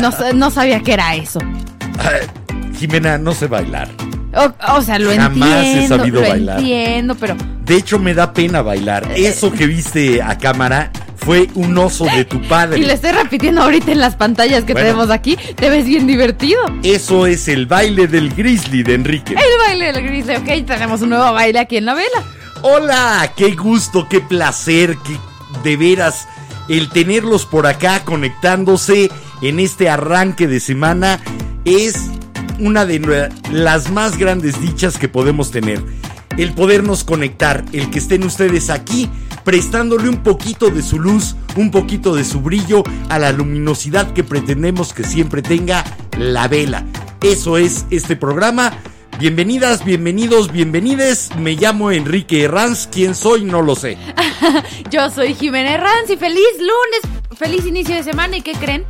No, sa- no sabía que era eso. Ay, Jimena, no sé bailar. O, o sea, lo Jamás he entiendo. sabido lo bailar. entiendo, pero De hecho, me da pena bailar. Eh, Eso que viste a cámara fue un oso de tu Y le padre. estoy repitiendo ahorita en las pantallas que Bueno. tenemos aquí. Te ves bien divertido. Eso es el baile del grizzly de Enrique. El baile del gris. Ok, tenemos un nuevo baile aquí en la vela. Hola, qué gusto, qué placer, qué de veras el tenerlos por acá conectándose en este arranque de semana es una de las más grandes dichas que podemos tener. El podernos conectar, el que estén ustedes aquí prestándole un poquito de su luz, un poquito de su brillo a la luminosidad que pretendemos que siempre tenga la vela. Eso es este programa. Bienvenidas, bienvenidos, bienvenides. Me llamo Enrique Herranz. ¿Quién soy? No lo sé. Yo soy Jimena Herranz y feliz lunes, feliz inicio de semana. ¿Y qué creen?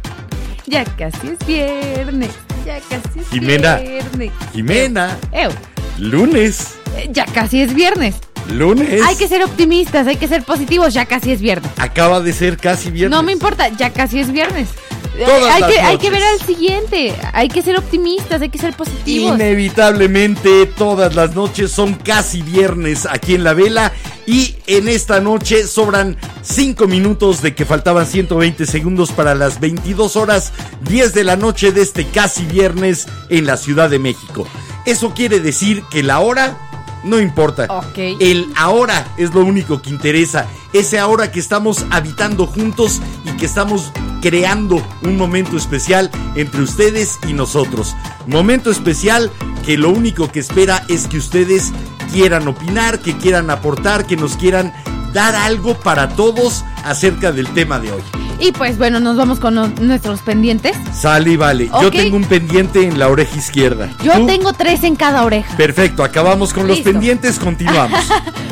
Ya casi es viernes. Ya casi es Jimena. viernes. Jimena, Ew, lunes, eh, ya casi es viernes. lunes. Hay que ser optimistas, hay que ser positivos. Ya casi es viernes. Acaba de ser casi viernes. No me importa, ya casi es viernes. Eh, Todas hay, las que, hay que ver al siguiente. Hay que ser optimistas, hay que ser positivos. Inevitablemente todas las noches son casi viernes aquí en la vela y en esta noche sobran 5 minutos de que faltaban 120 segundos para las 22 horas 10 de la noche de este casi viernes en la Ciudad de México. Eso quiere decir que la hora no importa. El ahora es lo único que interesa. Ese ahora que estamos habitando juntos y que estamos creando un momento especial entre ustedes y nosotros. Momento especial que lo único que espera es que ustedes quieran opinar, que quieran aportar, que nos quieran dar algo para todos acerca del tema de hoy. Y pues bueno, nos vamos con los- nuestros pendientes. Sale y vale. Yo tengo un pendiente en la oreja izquierda. Yo ¿Tú? tengo tres en cada oreja. Perfecto, acabamos con los pendientes, continuamos.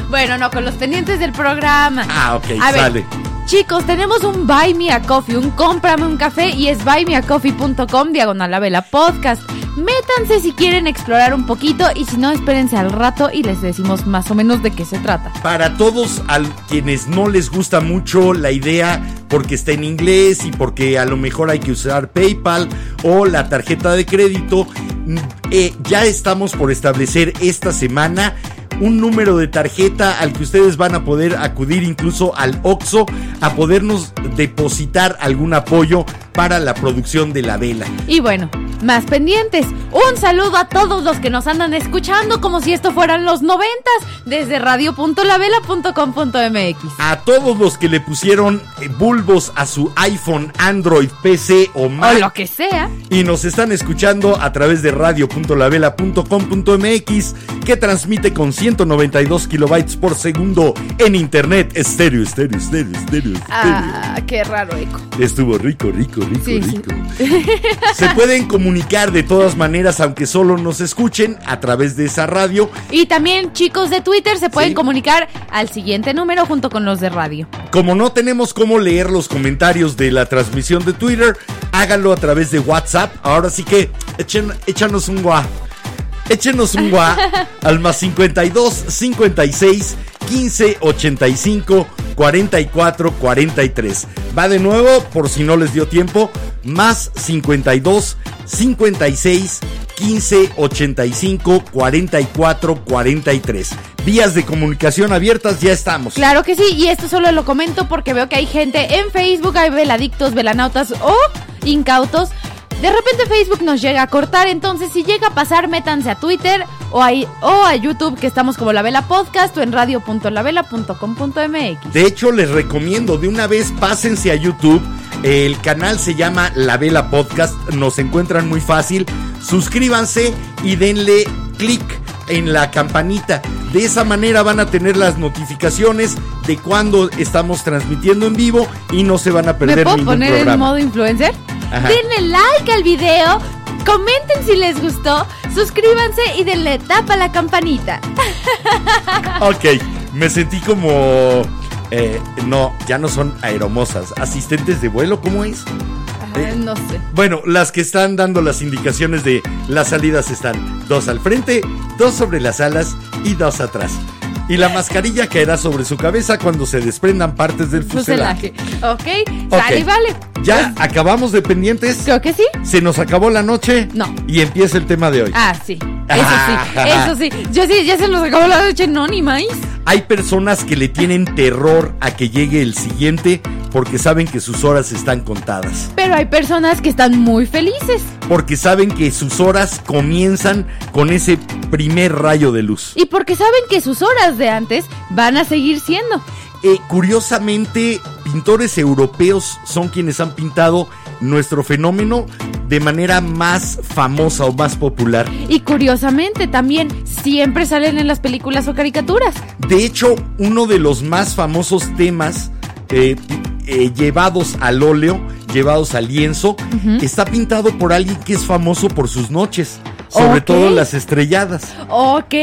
Bueno, no, con los pendientes del programa. Ah, ok, A ver, sale. Chicos, tenemos un Buy Me a Coffee, un cómprame un café y es buymeacoffee.com diagonal la vela podcast. Métanse si quieren explorar un poquito y si no, espérense al rato y les decimos más o menos de qué se trata. Para todos a quienes no les gusta mucho la idea porque está en inglés y porque a lo mejor hay que usar PayPal o la tarjeta de crédito, mm, eh, ya estamos por establecer esta semana un número de tarjeta al que ustedes van a poder acudir incluso al OXO a podernos depositar algún apoyo para la producción de la vela. Y bueno, más pendientes. Un saludo a todos los que nos andan escuchando como si esto fueran los noventas desde radio.lavela.com.mx. A todos los que le pusieron eh, bulbos a su iPhone, Android, PC o O Mac lo que sea. y nos están escuchando a través de radio.lavela.com.mx que transmite con 192 kilobytes por segundo en internet estéreo, estéreo, estéreo, estéreo, estéreo. Ah, qué raro eco. Estuvo rico, rico, rico, Sí, sí. rico. Se pueden comunicar de todas maneras, aunque solo nos escuchen a través de esa radio. Y también, chicos de Twitter, se pueden Sí. comunicar al siguiente número junto con los de radio. Como no tenemos cómo leer los comentarios de la transmisión de Twitter, háganlo a través de WhatsApp. Ahora sí que echen, échanos un guá. Échenos un guá al más 52 56 15 85 44 43. Va de nuevo, por si no les dio tiempo, más 52 56 15 85 44 43. Vías de comunicación abiertas, ya estamos. Claro que sí, y esto solo lo comento porque veo que hay gente en Facebook, hay veladictos, velanautas o incautos. De repente Facebook nos llega a cortar, entonces si llega a pasar, métanse a Twitter o a, YouTube, que estamos como La Vela Podcast o en radio.lavela.com.mx. De hecho, les recomiendo, de una vez pásense a YouTube. El canal se llama La Vela Podcast, nos encuentran muy fácil. Suscríbanse y denle clic en la campanita. De esa manera van a tener las notificaciones de cuando estamos transmitiendo en vivo y no se van a perder ¿Me puedo ningún poner programa. en modo influencer? Ajá. Denle like al video, comenten si les gustó, suscríbanse y denle tapa a la campanita. Ok, me sentí como... eh, no, ya no son aeromosas, asistentes de vuelo, ¿cómo es? No sé. Bueno, las que están dando las indicaciones de las salidas están dos al frente, dos sobre las alas y dos atrás. Y la mascarilla caerá sobre su cabeza cuando se desprendan partes del fuselaje. Fuselaje. Ok, sale y vale. Ya acabamos de pendientes. Creo que sí. Se nos acabó la noche. No. Y empieza el tema de hoy. Ah, sí. Eso sí, eso sí. Yo sí, ya se nos acabó la noche, no, ni maíz. Hay personas que le tienen terror a que llegue el siguiente porque saben que sus horas están contadas. Pero hay personas que están muy felices. Porque saben que sus horas comienzan con ese primer rayo de luz. Y porque saben que sus horas de antes van a seguir siendo. Eh, curiosamente, pintores europeos son quienes han pintado nuestro fenómeno de manera más famosa o más popular. Y curiosamente también siempre salen en las películas o caricaturas. De hecho, uno de los más famosos temas eh, eh, llevados al óleo, llevados al lienzo, está pintado por alguien que es famoso por sus noches. Sobre todo las estrelladas. Ok,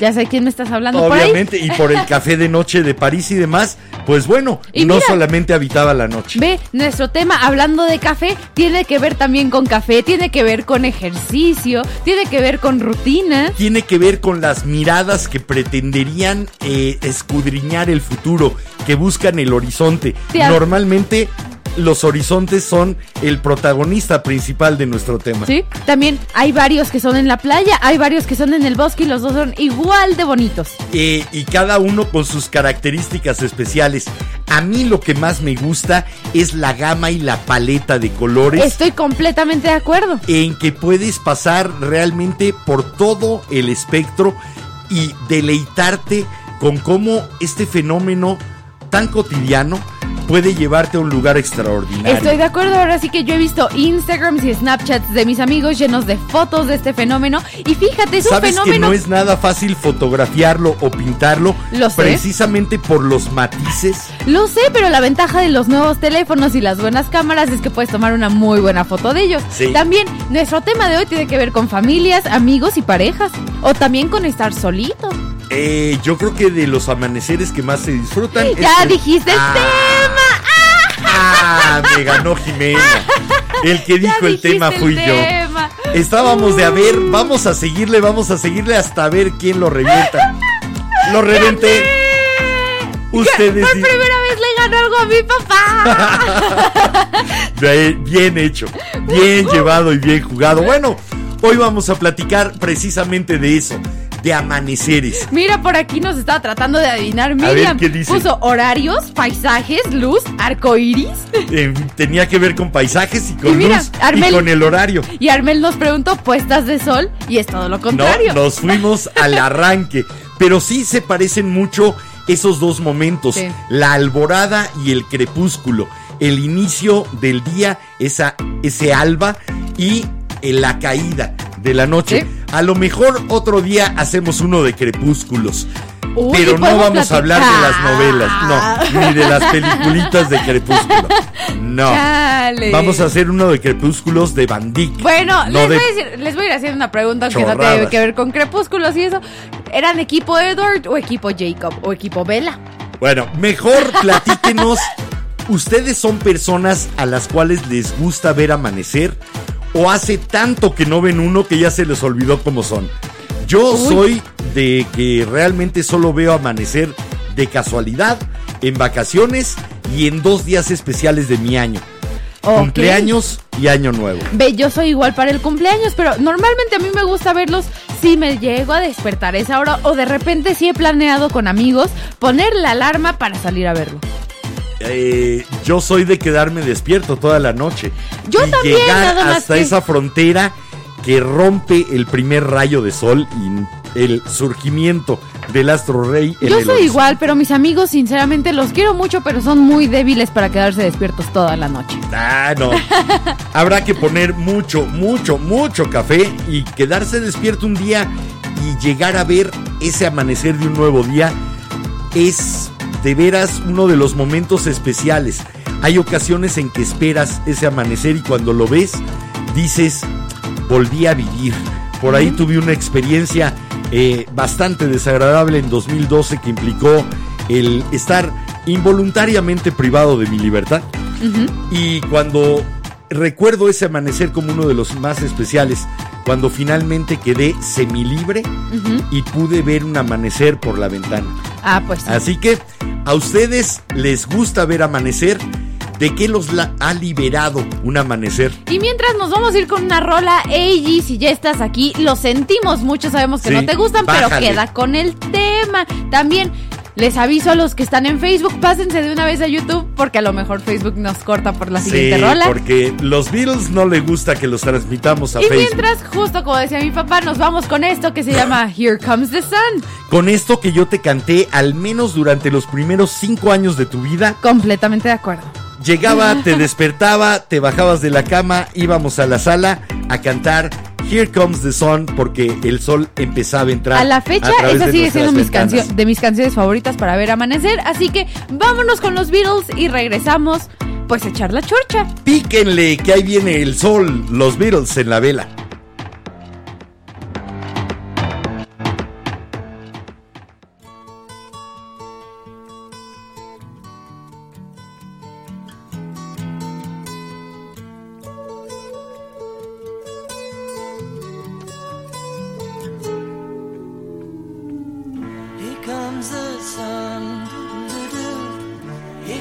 ya sé quién me estás hablando por ahí. Obviamente, y por el café de noche de París y demás, pues bueno, Y no mira- solamente habitaba la noche. Ve, nuestro tema hablando de café tiene que ver también con café, tiene que ver con ejercicio, tiene que ver con rutina. tiene que ver con las miradas que pretenderían eh, escudriñar el futuro, que buscan el horizonte. Te Normalmente los horizontes son el protagonista principal de nuestro tema. Sí, también hay varios que son en la playa, hay varios que son en el bosque y los dos son igual de bonitos. Eh, y cada uno con sus características especiales. A mí lo que más me gusta es la gama y la paleta de colores. Estoy completamente de acuerdo. en que puedes pasar realmente por todo el espectro y deleitarte con cómo este fenómeno tan cotidiano puede llevarte a un lugar extraordinario. Estoy de acuerdo, ahora sí que yo he visto Instagrams y Snapchats de mis amigos llenos de fotos de este fenómeno y fíjate, es un Sabes que fenómeno no es nada fácil fotografiarlo o pintarlo Lo sé. precisamente por los matices. Lo sé, pero la ventaja de los nuevos teléfonos y las buenas cámaras es que puedes tomar una muy buena foto de ellos. Sí. También, nuestro tema de hoy tiene que ver con familias, amigos y parejas. O también con estar solito. Eh, yo creo que de los amaneceres que más se disfrutan. Ya el- dijiste el Ah, tema. Ah, me ganó Jimena. El que dijo el tema fui el yo. Estábamos de a ver, vamos a seguirle, vamos a seguirle hasta ver quién lo revienta. Lo reventé. Ustedes Por primera vez le ganó algo a mi papá. Bien bien hecho, bien llevado y bien jugado. Bueno, hoy vamos a platicar precisamente de eso, de amaneceres. Mira, por aquí nos estaba tratando de adivinar ver, Miriam. ¿qué dice? Puso horarios, paisajes, luz, arcoiris. Eh, tenía que ver con paisajes y con Y mira, luz Armel- y con el horario. Y Armel nos preguntó puestas de sol y es todo lo No, contrario. nos fuimos al arranque. Pero sí se parecen mucho esos dos momentos, Sí. la alborada y el crepúsculo, el inicio del día, esa, ese alba y eh, la caída de la noche. Sí. A lo mejor otro día hacemos uno de crepúsculos. Uy, pero no vamos a hablar de las novelas, no, ni de las peliculitas de crepúsculo. No. Chale. Vamos a hacer uno de crepúsculos de Van Dyck. Bueno, no les, de- voy a decir- les voy a ir haciendo una pregunta que no tiene que ver con crepúsculos y eso. ¿Eran equipo Edward o equipo Jacob o equipo Bella? Bueno, mejor platíquenos. ¿Ustedes son personas a las cuales les gusta ver amanecer? ¿O hace tanto que no ven uno que ya se les olvidó cómo son? Yo Uy. soy de que realmente solo veo amanecer de casualidad, en vacaciones y en dos días especiales de mi año. Cumpleaños y año nuevo. Ve, yo soy igual para el cumpleaños, pero normalmente a mí me gusta verlos si me llego a despertar a esa hora o de repente si he planeado con amigos poner la alarma para salir a verlo. Eh, yo soy de quedarme despierto toda la noche. Yo y también, llegar nada más hasta que- esa frontera que rompe el primer rayo de sol y el surgimiento del astro rey. en Yo el soy igual, pero mis amigos sinceramente los quiero mucho, pero son muy débiles para quedarse despiertos toda la noche. Ah, no. Habrá que poner mucho, mucho, mucho café y quedarse despierto un día y llegar a ver ese amanecer de un nuevo día es de veras uno de los momentos especiales. Hay ocasiones en que esperas ese amanecer y cuando lo ves dices, volví a vivir. Por ahí tuve una experiencia eh, bastante desagradable en 2012 que implicó el estar involuntariamente privado de mi libertad. Y cuando recuerdo ese amanecer como uno de los más especiales, cuando finalmente quedé semilibre y pude ver un amanecer por la ventana. Ah, pues sí. Así que a ustedes les gusta ver amanecer. ¿De qué los la- ha liberado un amanecer? Y mientras nos vamos a ir con una rola, Eiji, si ya estás aquí, lo sentimos mucho, sabemos que Sí, no te gustan, bájale. pero queda con el tema. También les aviso a los que están en Facebook, pásense de una vez a YouTube, porque a lo mejor Facebook nos corta por la siguiente Sí, rola. porque los Beatles no les gusta que los transmitamos a Y Facebook. mientras, justo como decía mi papá, nos vamos con esto que se llama Here Comes the Sun. Con esto que yo te canté al menos durante los primeros cinco años de tu vida, Completamente de acuerdo. Llegaba, te despertaba, te bajabas de la cama, íbamos a la sala a cantar Here Comes the Sun porque el sol empezaba a entrar. A la fecha, través esa sigue siendo mis ventanas. cancio- de mis canciones favoritas para ver amanecer. Así que vámonos con los Beatles y regresamos, pues, a echar la chorcha. Píquenle que ahí viene el sol, los Beatles en la vela.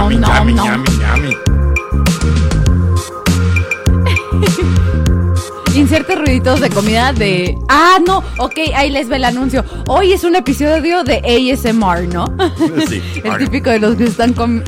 Yami, nom, yami, nom. yami, yami. Inserte ruiditos de comida de. Ah, no, ok, ahí les ve el anuncio. Hoy es un episodio de ASMR, ¿no? Sí. el típico de los que están con.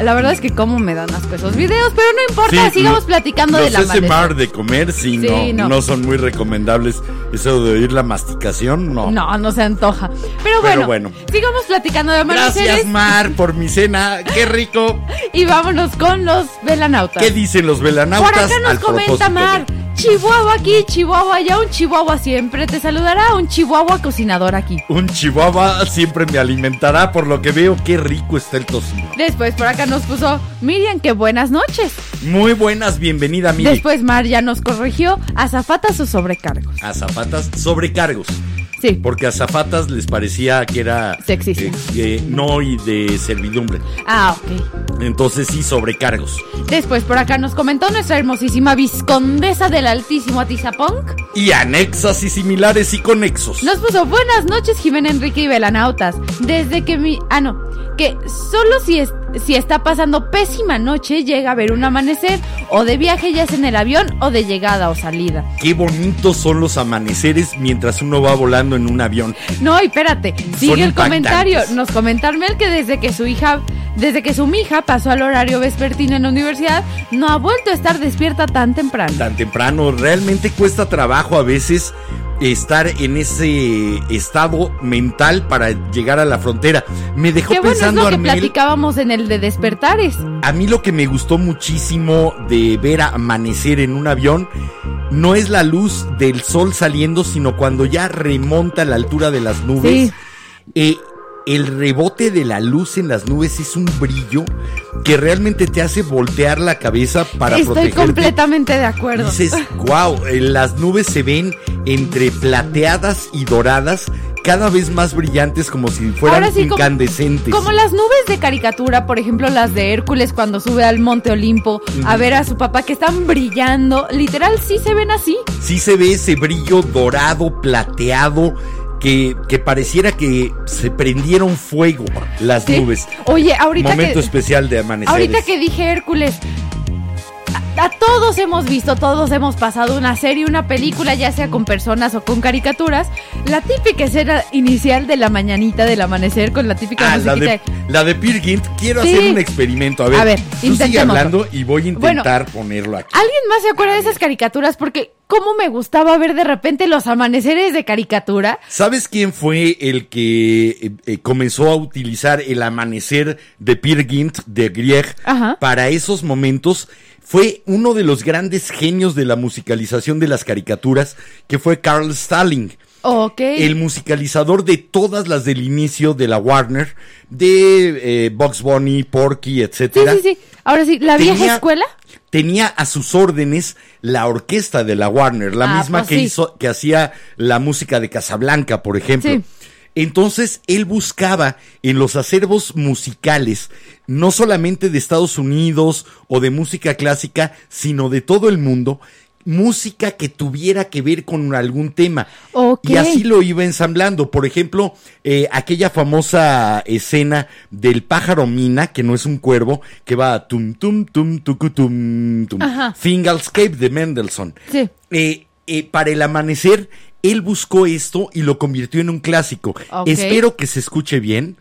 La verdad es que cómo me dan asco esos videos, pero no importa, Sí, sigamos platicando de la SMR de comer, sí, Sí, no, no. no, son muy recomendables. Eso de oír la masticación, no. No, no se antoja. Pero Pero bueno, bueno. sigamos platicando de Gracias, Mar, por mi cena. Qué rico. y vámonos con los velanautas. ¿Qué dicen los velanautas? Por acá nos al comenta Mar. de- Chihuahua aquí, Chihuahua allá, un Chihuahua siempre te saludará, un Chihuahua cocinador aquí. Un chihuahua siempre me alimentará, por lo que veo qué rico está el tocino. Después por acá nos puso Miriam, que buenas noches. Muy buenas, bienvenida, Miri. Después Mar ya nos corrigió azafatas o sobrecargos. Azafatas sobrecargos. Sí. Porque a zafatas les parecía que era Sexista. eh, eh, no y de servidumbre. Ah, ok. Entonces sí, sobrecargos. Después por acá nos comentó nuestra hermosísima viscondesa del altísimo Atizapunk. Y anexas y similares y conexos. Nos puso buenas noches Jimena Enrique y Velanautas. Desde que mi... Ah, no. Que solo si, es, si está pasando pésima noche llega a ver un amanecer o de viaje ya sea en el avión o de llegada o salida. Qué bonitos son los amaneceres mientras uno va volando en un avión. No, y espérate, Son sigue el comentario. Nos comenta Mel que desde que su hija, desde que su mija pasó al horario vespertino en la universidad, no ha vuelto a estar despierta tan temprano. Tan temprano, realmente cuesta trabajo a veces estar en ese estado mental para llegar a la frontera. Me dejó Qué bueno es pensando lo que Armel, platicábamos en el de despertares. A mí lo que me gustó muchísimo de ver amanecer en un avión no es la luz del sol saliendo, sino cuando ya remonta a la altura de las nubes. Sí. Eh, el rebote de la luz en las nubes es un brillo que realmente te hace voltear la cabeza para Estoy protegerte. completamente de acuerdo. Dices, wow, las nubes se ven entre plateadas y doradas, cada vez más brillantes como si fueran sí, incandescentes. Como las nubes de caricatura, por ejemplo, las de Hércules cuando sube al Monte Olimpo a ver a su papá que están brillando. Literal, sí se ven así. sí se ve ese brillo dorado, plateado, que, que pareciera que se prendieron fuego las ¿sí? nubes. Oye, ahorita Momento que, especial de amanecer. ahorita que dije Hércules, a, todos hemos visto, todos hemos pasado una serie, una película, ya sea con personas o con caricaturas. La típica escena inicial de la mañanita del amanecer con la típica Ah, la de, la de Peer Gynt, quiero Sí. hacer un experimento. A ver, A ver, tú sigue hablando y voy a Bueno. intentar ponerlo aquí. ¿Alguien más se acuerda de esas caricaturas? Porque cómo me gustaba ver de repente los amaneceres de caricatura. ¿Sabes quién fue el que eh, eh, comenzó a utilizar el amanecer de Peer Gynt de Grieg Ajá. para esos momentos? Fue uno de los grandes genios de la musicalización de las caricaturas, que fue Carl Stalling. El musicalizador de todas las del inicio de la Warner, de eh, Bugs Bunny, Porky, Sí, etcétera. sí, sí. Ahora sí, la vieja Tenía- escuela. Tenía a sus órdenes la orquesta de la Warner, la Ah, misma pues que sí. hizo, que hacía la música de Casablanca, por ejemplo. Sí. Entonces, él buscaba en los acervos musicales, no solamente de Estados Unidos o de música clásica, sino de todo el mundo, música que tuviera que ver con algún tema. Y así lo iba ensamblando. Por ejemplo, eh, aquella famosa escena del pájaro mina, que no es un cuervo, que va tum tum tum tum tum. Ajá. Fingalscape de Mendelssohn. Sí. Eh, eh, para el amanecer, él buscó esto y lo convirtió en un clásico. Espero que se escuche bien.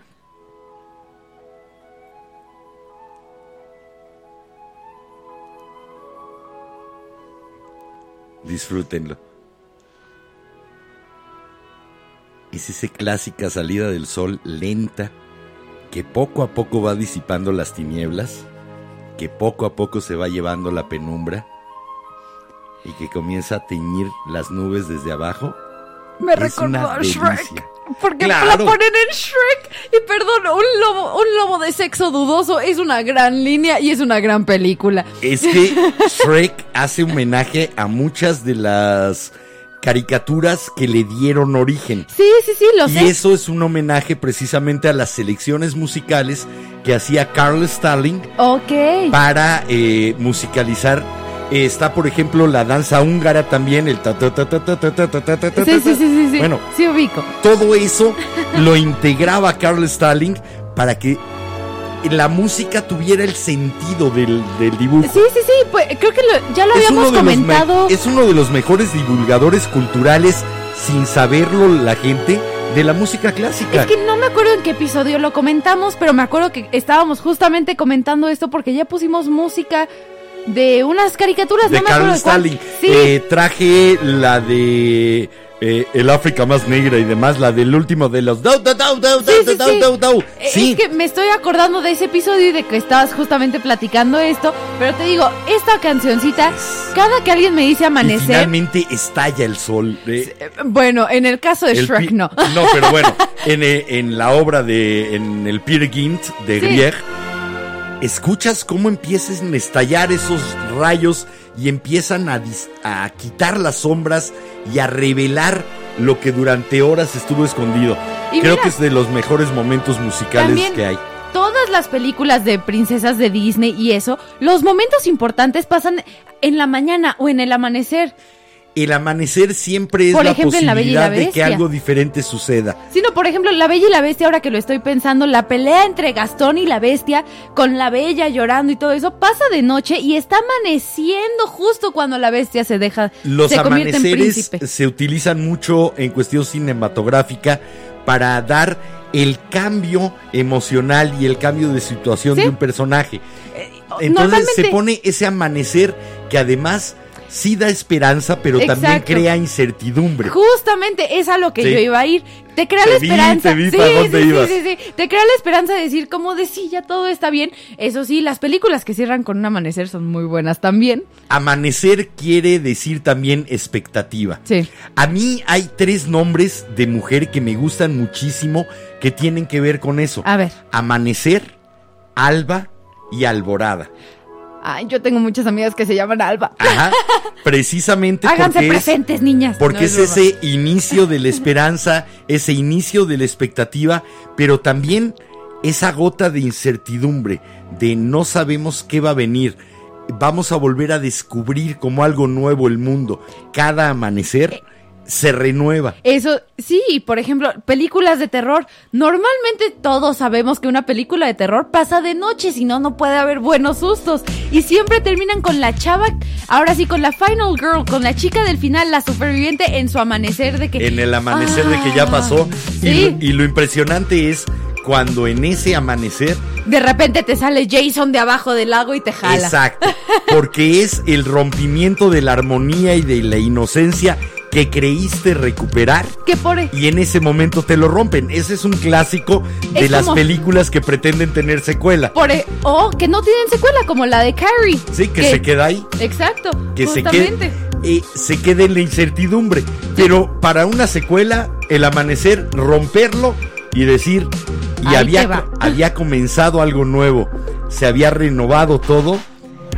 Disfrútenlo. Es esa clásica salida del sol lenta que poco a poco va disipando las tinieblas, que poco a poco se va llevando la penumbra y que comienza a teñir las nubes desde abajo. Me Es recordó una a. Shrek. Porque Claro. la ponen en Shrek. Y perdón, un lobo, un lobo de sexo dudoso es una gran línea y es una gran película. Es que Shrek hace homenaje a muchas de las caricaturas que le dieron origen. Sí, sí, sí, lo Y sé. eso es un homenaje precisamente a las selecciones musicales que hacía Carl Stalling Ok. para eh, musicalizar. Eh, está, por ejemplo, la danza húngara también, el ta ta ta ta ta ta ta ta ta. Sí, sí, sí, sí. Bueno, Sí ubico. todo eso lo integraba Carl Stalling para que la música tuviera el sentido del, del dibujo. Sí, sí, sí, pues creo que lo- ya lo Es habíamos comentado. es uno de los mejores divulgadores culturales, sin saberlo la gente, de la música clásica. Es que no me acuerdo en qué episodio lo comentamos, pero me acuerdo que estábamos justamente comentando esto porque ya pusimos música de unas caricaturas, de no Carl. Stalin. Sí, Eh, traje la de eh, El África más negra y demás, la del último de los. Dau, dau, dau, dau, Sí, dau, sí, dau, sí. dau, dau. Sí. Es que me estoy acordando de ese episodio y de que estabas justamente platicando esto, pero te digo, esta cancioncita, cada que alguien me dice Y amanecer, finalmente estalla el sol. eh, bueno, en el caso de el Shrek no. No, pero bueno, en, en la obra de. En el Peer Gynt de. Grieg, escuchas cómo empiezan a estallar esos rayos y empiezan a, quitar las sombras y a revelar lo que durante horas estuvo escondido. Y Creo mira, que es de los mejores momentos musicales que hay. todas las películas de princesas de Disney y eso, los momentos importantes pasan en la mañana o en el amanecer. El amanecer siempre es Por la ejemplo, en La Bella y la posibilidad de que algo diferente suceda. Sino, por ejemplo, La Bella y la Bestia, ahora que lo estoy pensando, la pelea entre Gastón y la Bestia, con la Bella llorando y todo eso, pasa de noche y está amaneciendo justo cuando la Bestia se deja, Los se en amaneceres príncipe. se utilizan mucho en cuestión cinematográfica para dar el cambio emocional y el cambio de situación Sí. de un personaje. Entonces Normalmente- se pone ese amanecer que además sí da esperanza, pero también crea incertidumbre. Justamente es a lo que Sí. yo iba a ir. Te crea Te la vi, esperanza. te vi sí, para dónde sí, sí, ibas. sí, sí. Te crea la esperanza de decir como de sí, ya todo está bien. Eso sí, las películas que cierran con un amanecer son muy buenas también. Amanecer quiere decir también expectativa. Sí. A mí hay tres nombres de mujer que me gustan muchísimo que tienen que ver con eso. A ver. Amanecer, alba y alborada. Ay, yo tengo muchas amigas que se llaman Alba. Ajá. Precisamente Háganse porque es, presentes, niñas. porque No, es ese inicio de la esperanza, ese inicio de la expectativa, pero también esa gota de incertidumbre, de no sabemos qué va a venir. Vamos a volver a descubrir como algo nuevo el mundo. Cada amanecer se renueva. Eso, sí, por ejemplo, películas de terror. Normalmente todos sabemos que una película de terror pasa de noche, si no, no puede haber buenos sustos. Y siempre terminan con la chava, ahora sí, con la final girl, con la chica del final, la superviviente en su amanecer de que... En el amanecer de que ya pasó. Y, Sí. lo, y lo impresionante es cuando en ese amanecer De repente te sale Jason de abajo del lago y te jala. Exacto. Porque es el rompimiento de la armonía y de la inocencia que creíste recuperar Que por... y en ese momento te lo rompen. Ese es un clásico de Es las como- películas que pretenden tener secuela. por o que no tienen secuela, como la de Carrie. Sí, que, se queda ahí. Exacto, Que se quede, eh, se quede en la incertidumbre. Pero para una secuela, el amanecer, romperlo y decir, y Ahí había comenzado algo nuevo, se había renovado todo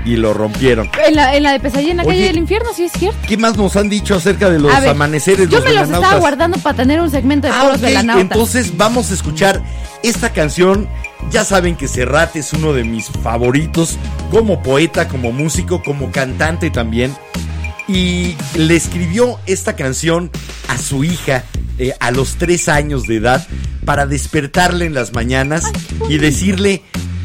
y lo rompieron. En la, en la de Pesadilla en la Oye. calle del infierno, sí es cierto. ¿Qué más nos han dicho acerca de los ver, amaneceres? Yo los me los estaba guardando para tener un segmento de Ah, puros. Entonces vamos a escuchar esta canción. Ya saben que Serrat es uno de mis favoritos como poeta, como músico, como cantante también. Y le escribió esta canción a su hija eh, a los tres años de edad para despertarle en las mañanas y decirle,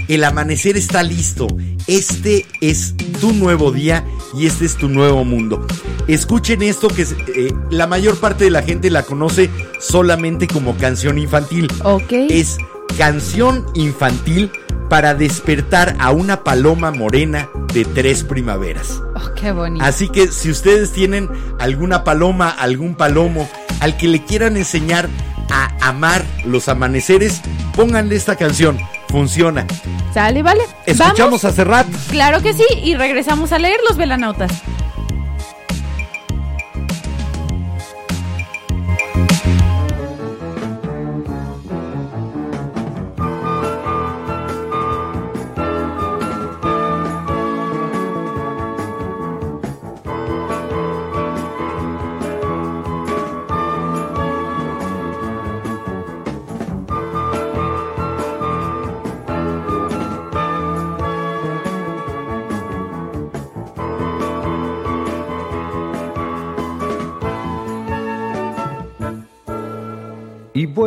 el amanecer está listo, este es tu nuevo día y este es tu nuevo mundo. Escuchen esto que es, eh, la mayor parte de la gente la conoce solamente como canción infantil. Ok. Es canción infantil para despertar a una paloma morena de tres primaveras. Oh, qué bonito. Así que si ustedes tienen alguna paloma, algún palomo al que le quieran enseñar a amar los amaneceres, pónganle esta canción. Funciona. Sale, vale. Escuchamos ¿Vamos? a Serrat. Claro que sí, y regresamos a leer los velanautas.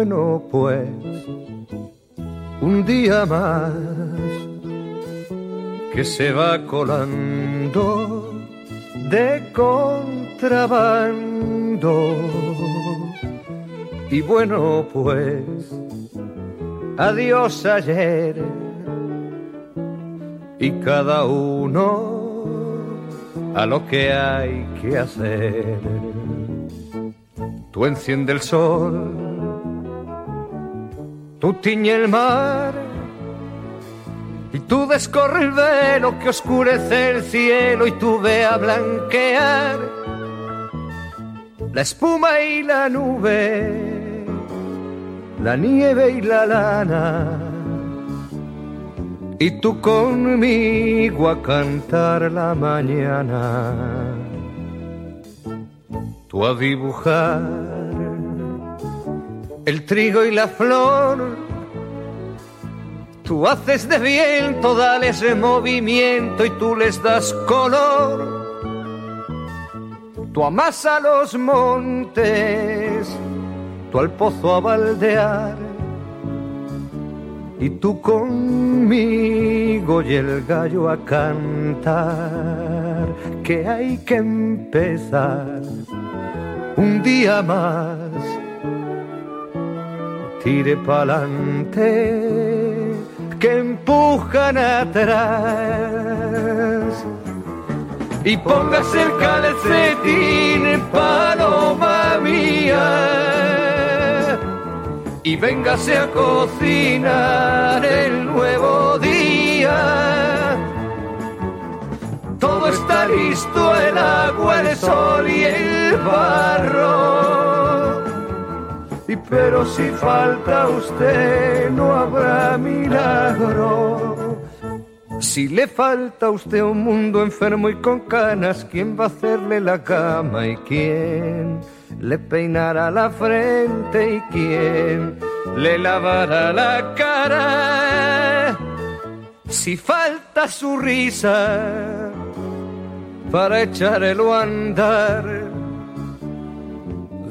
Bueno, pues un día más que se va colando de contrabando. Y bueno, pues, adiós ayer. Y cada uno a lo que hay que hacer. Tú enciende el sol, tú tiñe el mar, y tú descorre el velo que oscurece el cielo y tú ve a blanquear la espuma y la nube, la nieve y la lana. Y tú conmigo a cantar la mañana, tú a dibujar el trigo y la flor, tú haces de viento, dales movimiento y tú les das color. Tú amasa los montes, tú al pozo a baldear. Y tú conmigo y el gallo a cantar que hay que empezar un día más tire pa'lante que empujan atrás y póngase el calcetín paloma mía y véngase a cocinar el nuevo día. Todo está listo, el agua, el sol y el barro. Y pero si falta usted, no habrá milagro. Si le falta a usted un mundo enfermo y con canas, ¿quién va a hacerle la cama y quién? le peinará la frente y quién le lavará la cara. Si falta su risa para echarlo a andar,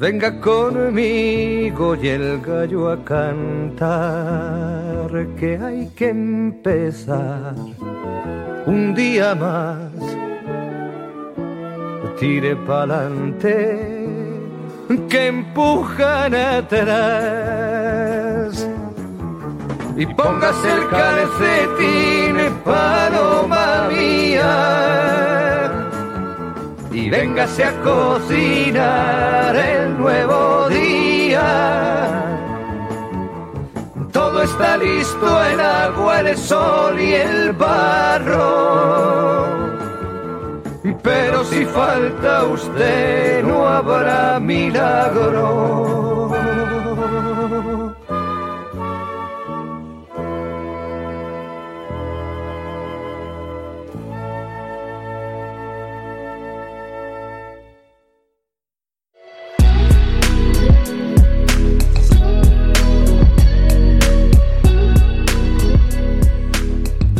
venga conmigo y el gallo a cantar que hay que empezar un día más. Tire pa'lante que empujan atrás. Y póngase el calcetín, paloma mía. Y véngase a cocinar el nuevo día. Todo está listo, el agua, el sol y el barro. Pero si falta usted no habrá milagro.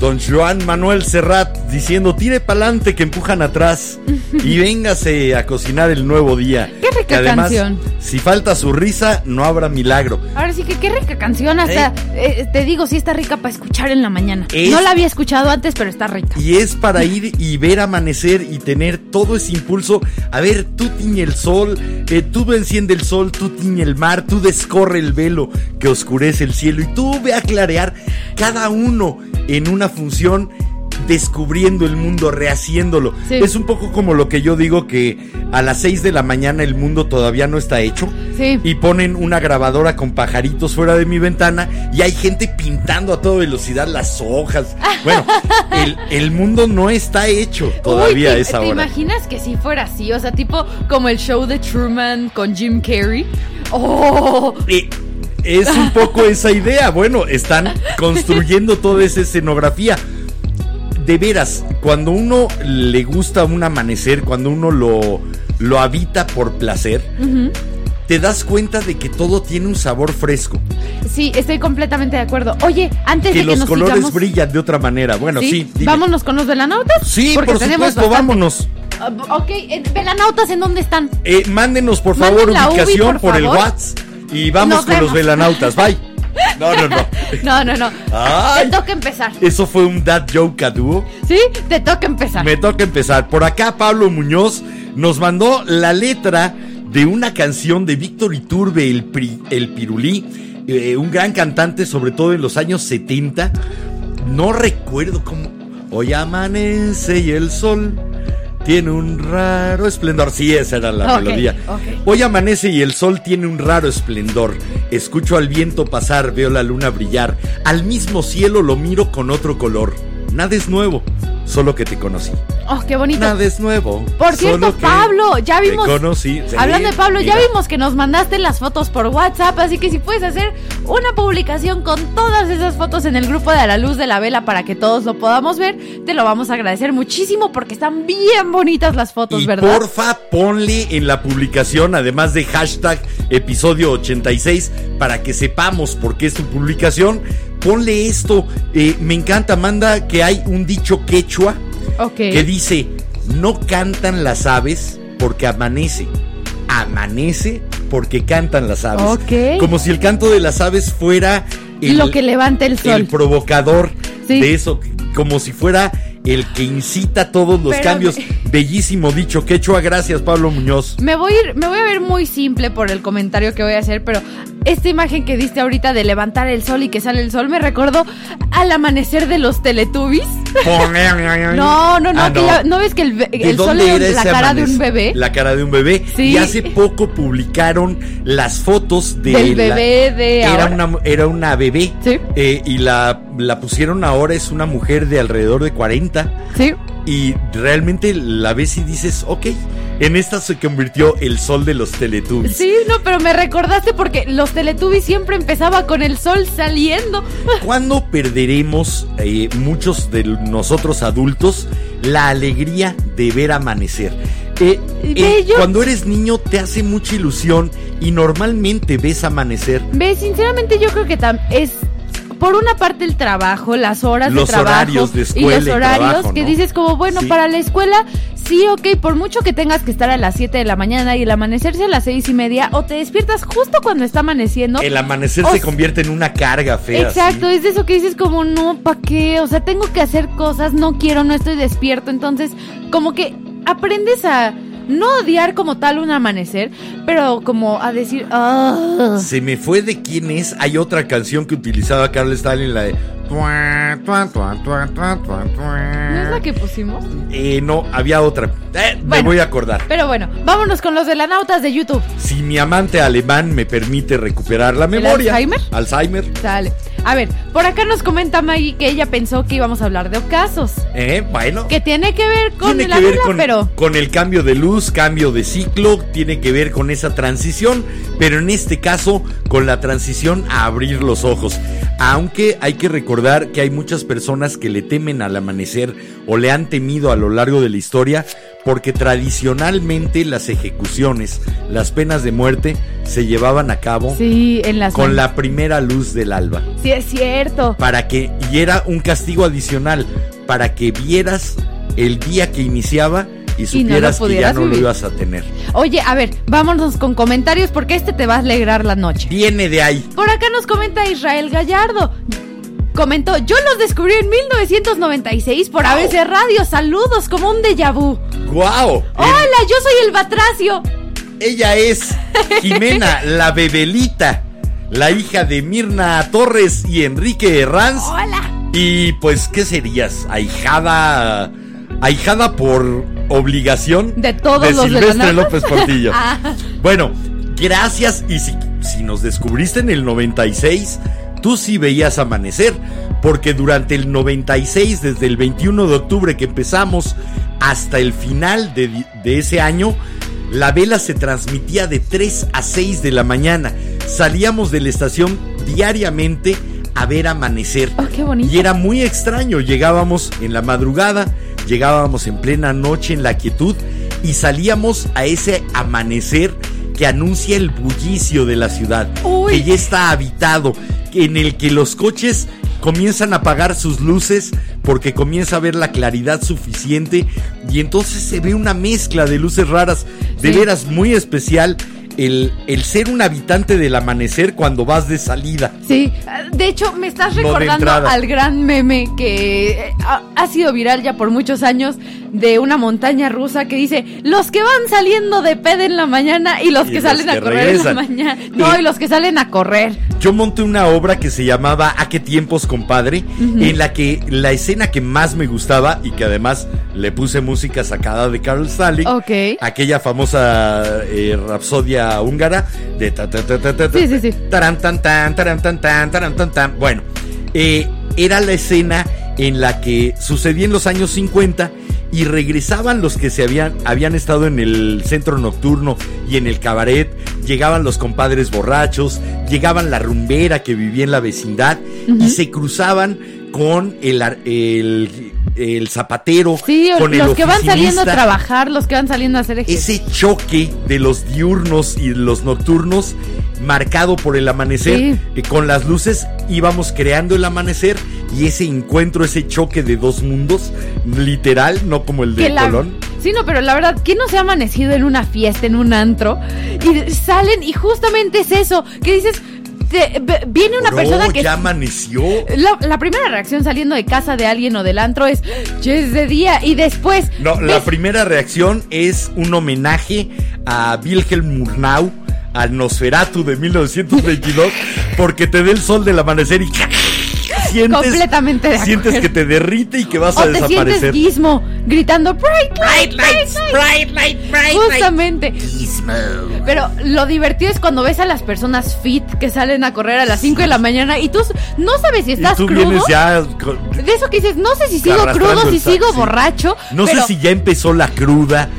Don Joan Manuel Serrat diciendo tire pa'lante que empujan atrás y véngase a cocinar el nuevo día. Qué rica Que además, canción. Si falta su risa, no habrá milagro. Ahora sí que qué rica canción, hasta eh, te digo, sí está rica para escuchar en la mañana. Es- No la había escuchado antes, pero está rica. Y es para ir y ver amanecer y tener todo ese impulso. A ver, tú tiñe el sol, eh, tú enciende el sol, tú tiñe el mar, tú descorre el velo que oscurece el cielo y tú ve a clarear cada uno en una función descubriendo el mundo, rehaciéndolo. Sí. Es un poco como lo que yo digo que a las 6 de la mañana el mundo todavía no está hecho Sí. y ponen una grabadora con pajaritos fuera de mi ventana y hay gente pintando a toda velocidad las hojas. Bueno, el, el mundo no está hecho todavía Uy, a ¿te, esa ¿te hora. imaginas que si fuera así? O sea, tipo como el show de Truman con Jim Carrey. ¡Oh! Eh, es un poco esa idea. Bueno, están construyendo toda esa escenografía. De veras, cuando uno le gusta un amanecer, cuando uno lo, lo habita por placer, te das cuenta de que todo tiene un sabor fresco. Sí, estoy completamente de acuerdo. Oye, antes Que de que los nos colores sigamos- brillan de otra manera. Bueno, sí, dime. vámonos con los velanautas. Sí, porque por tenemos supuesto, bastante. vámonos. Ah, ok, eh, velanautas, ¿en dónde están? Eh, mándenos por favor ubi, ubicación por el. WhatsApp y vamos Nos con los velanautas. Bye. No, no, no. No, no, no. Ay. Te toca empezar. Eso fue un dad joke a dúo. ¿Sí? Te toca empezar. Me toca empezar. Por acá Pablo Muñoz nos mandó la letra de una canción de Víctor Iturbe, el, Pri- el Pirulí, eh, un gran cantante, sobre todo en los años 70. No recuerdo cómo. Hoy amanece y el sol tiene un raro esplendor. Sí, esa era la melodía. Hoy amanece y el sol tiene un raro esplendor. Escucho al viento pasar, veo la luna brillar. Al mismo cielo lo miro con otro color. Nada es nuevo, solo que te conocí. Oh, qué bonito. Nada es nuevo. Por cierto, Pablo, ya vimos. Te conocí. Sí, Hablando de Pablo, ya vimos que nos mandaste las fotos por WhatsApp, así que si puedes hacer una publicación con todas esas fotos en el grupo de A la Luz de la Vela para que todos lo podamos ver, te lo vamos a agradecer muchísimo porque están bien bonitas las fotos, Y ¿verdad? porfa, ponle en la publicación, además de hashtag episodio 86, para que sepamos por qué es tu publicación. Ponle esto. Eh, me encanta, manda que hay un dicho quechua que dice: No cantan las aves porque amanece. Amanece porque cantan las aves. Como si el canto de las aves fuera el, Lo que levanta el sol. el provocador Sí. de eso, como si fuera el que incita todos los Pero cambios. me- Bellísimo dicho, quechua, gracias Pablo Muñoz. Me voy, a ir, me voy a ver muy simple por el comentario que voy a hacer, pero esta imagen que diste ahorita de levantar el sol y que sale el sol me recordó al amanecer de los Teletubbies. No, no, no, Ah, que ya- ¿no ves que el, be- ¿De el sol la cara de un bebé? La cara de un bebé. Sí. Y hace poco publicaron las fotos de Del la- bebé de Era ahora. una, era una bebé. Sí. Eh, y la, la pusieron ahora, es una mujer de alrededor de 40. Sí. Y realmente la ves y dices, ok, en esta se convirtió el sol de los Teletubbies. Sí, no, pero me recordaste porque los Teletubbies siempre empezaba con el sol saliendo. ¿Cuándo perderemos eh, muchos de nosotros adultos la alegría de ver amanecer? Eh, eh, cuando eres niño te hace mucha ilusión y normalmente ves amanecer. Ve, sinceramente yo creo que tam- es por una parte el trabajo, las horas Los de trabajo horarios de y escuela los y horarios trabajo, que ¿no? dices como, bueno, Sí. para la escuela sí, ok, por mucho que tengas que estar a las 7 de la mañana y el amanecerse a las seis y media o te despiertas justo cuando está amaneciendo. El amanecer O se convierte en una carga fea. Exacto, ¿sí? es de eso que dices como, no, ¿para qué? O sea, tengo que hacer cosas, no quiero, no estoy despierto. Entonces, como que aprendes a no odiar como tal un amanecer, pero como a decir, ah. Se me fue de quién es. Hay otra canción que utilizaba Carl Stalin, la de. ¿No es la que pusimos? Eh, no, había otra. Eh, me voy a acordar. Pero bueno, vámonos con los de la nautas de YouTube. Si mi amante alemán me permite recuperar la memoria. Alzheimer? Alzheimer. Sale. A ver, por acá nos comenta Maggie que ella pensó que íbamos a hablar de ocasos. Eh, bueno. Que tiene que ver con tiene la que ver con, pero. con el cambio de luz, cambio de ciclo, tiene que ver con esa transición, pero en este caso con la transición a abrir los ojos. Aunque hay que recordar que hay muchas personas que le temen al amanecer o le han temido a lo largo de la historia porque tradicionalmente las ejecuciones, las penas de muerte se llevaban a cabo Sí, en las. con la primera luz del alba Sí, es cierto. para que y era un castigo adicional para que vieras el día que iniciaba y Y no lo supieras que ya no lo ibas a tener. Oye, a ver, vámonos con comentarios porque este te va a alegrar la noche. Viene de ahí. Por acá nos comenta Israel Gallardo. Comentó, yo los descubrí en 1996 por ABC Radio. Saludos, como un déjà vu. ¡Guau! Hola, yo soy el Batracio. Ella es Jimena, la bebelita, la hija de Mirna Torres y Enrique Herranz. Hola. Y pues, ¿qué serías? Ahijada. Ahijada por obligación De todos los de Silvestre nada. López Portillo. Ah. Bueno, gracias. Y si, si nos descubriste en el 96, tú sí veías amanecer. Porque durante el 96, desde el 21 de octubre que empezamos hasta el final de, ese año, la vela se transmitía de 3 a 6 de la mañana. Salíamos de la estación diariamente a ver amanecer. Oh, qué bonito. Y era muy extraño. Llegábamos en la madrugada, llegábamos en plena noche en la quietud y salíamos a ese amanecer que anuncia el bullicio de la ciudad, Uy. que ya está habitado, en el que los coches comienzan a apagar sus luces porque comienza a ver la claridad suficiente y entonces se ve una mezcla de luces raras, de Sí. veras muy especial. el, el ser un habitante del amanecer cuando vas de salida. Sí, de hecho me estás recordando al gran meme que eh, ha sido viral ya por muchos años de una montaña rusa que dice los que van saliendo de peda en la mañana y los Y que los salen que a correr regresan. en la mañana. No, Y- y los que salen a correr. Yo monté una obra que se llamaba ¿A qué tiempos, compadre? En la que la escena que más me gustaba y que además le puse música sacada de Carl Ok. aquella famosa eh, rapsodia húngara de ta ta ta ta ta ta, Sí, sí, sí. taran, tan tan taran, tan tan taran, tan tan. Bueno, eh, era la escena en la que sucedía en los años 50 y regresaban los que se habían habían estado en el centro nocturno y en el cabaret, llegaban los compadres borrachos, llegaban la rumbera que vivía en la vecindad y se cruzaban con el el, el zapatero, Sí, con el los que van saliendo a trabajar, los que van saliendo a hacer ejercicio. Ese choque de los diurnos y los nocturnos, marcado por el amanecer, Sí. eh, con las luces íbamos creando el amanecer y ese encuentro, ese choque de dos mundos, literal, no como el de la- Colón. Sí, no, pero la verdad, ¿quién no se ha amanecido en una fiesta, en un antro? Y salen y justamente es eso, que dices, te- viene una Bro, persona que... ya amaneció. La, la primera reacción saliendo de casa de alguien o del antro es, ya es de día, y después... No, la primera reacción es un homenaje a Wilhelm Murnau, al Nosferatu de 1922, porque te dé el sol del amanecer y sientes, Completamente de sientes que te derrite y que vas O a te sientes desaparecer. gizmo gritando bright light, Bright lights, bright light, bright light. Justamente. Pero lo divertido es cuando ves a las personas fit que salen a correr a las 5 de la mañana y tú no sabes si Y estás tú crudo. vienes ya con- De eso que dices, no sé si sigo crudo, si sigo sí. borracho. No pero sé si ya empezó la cruda,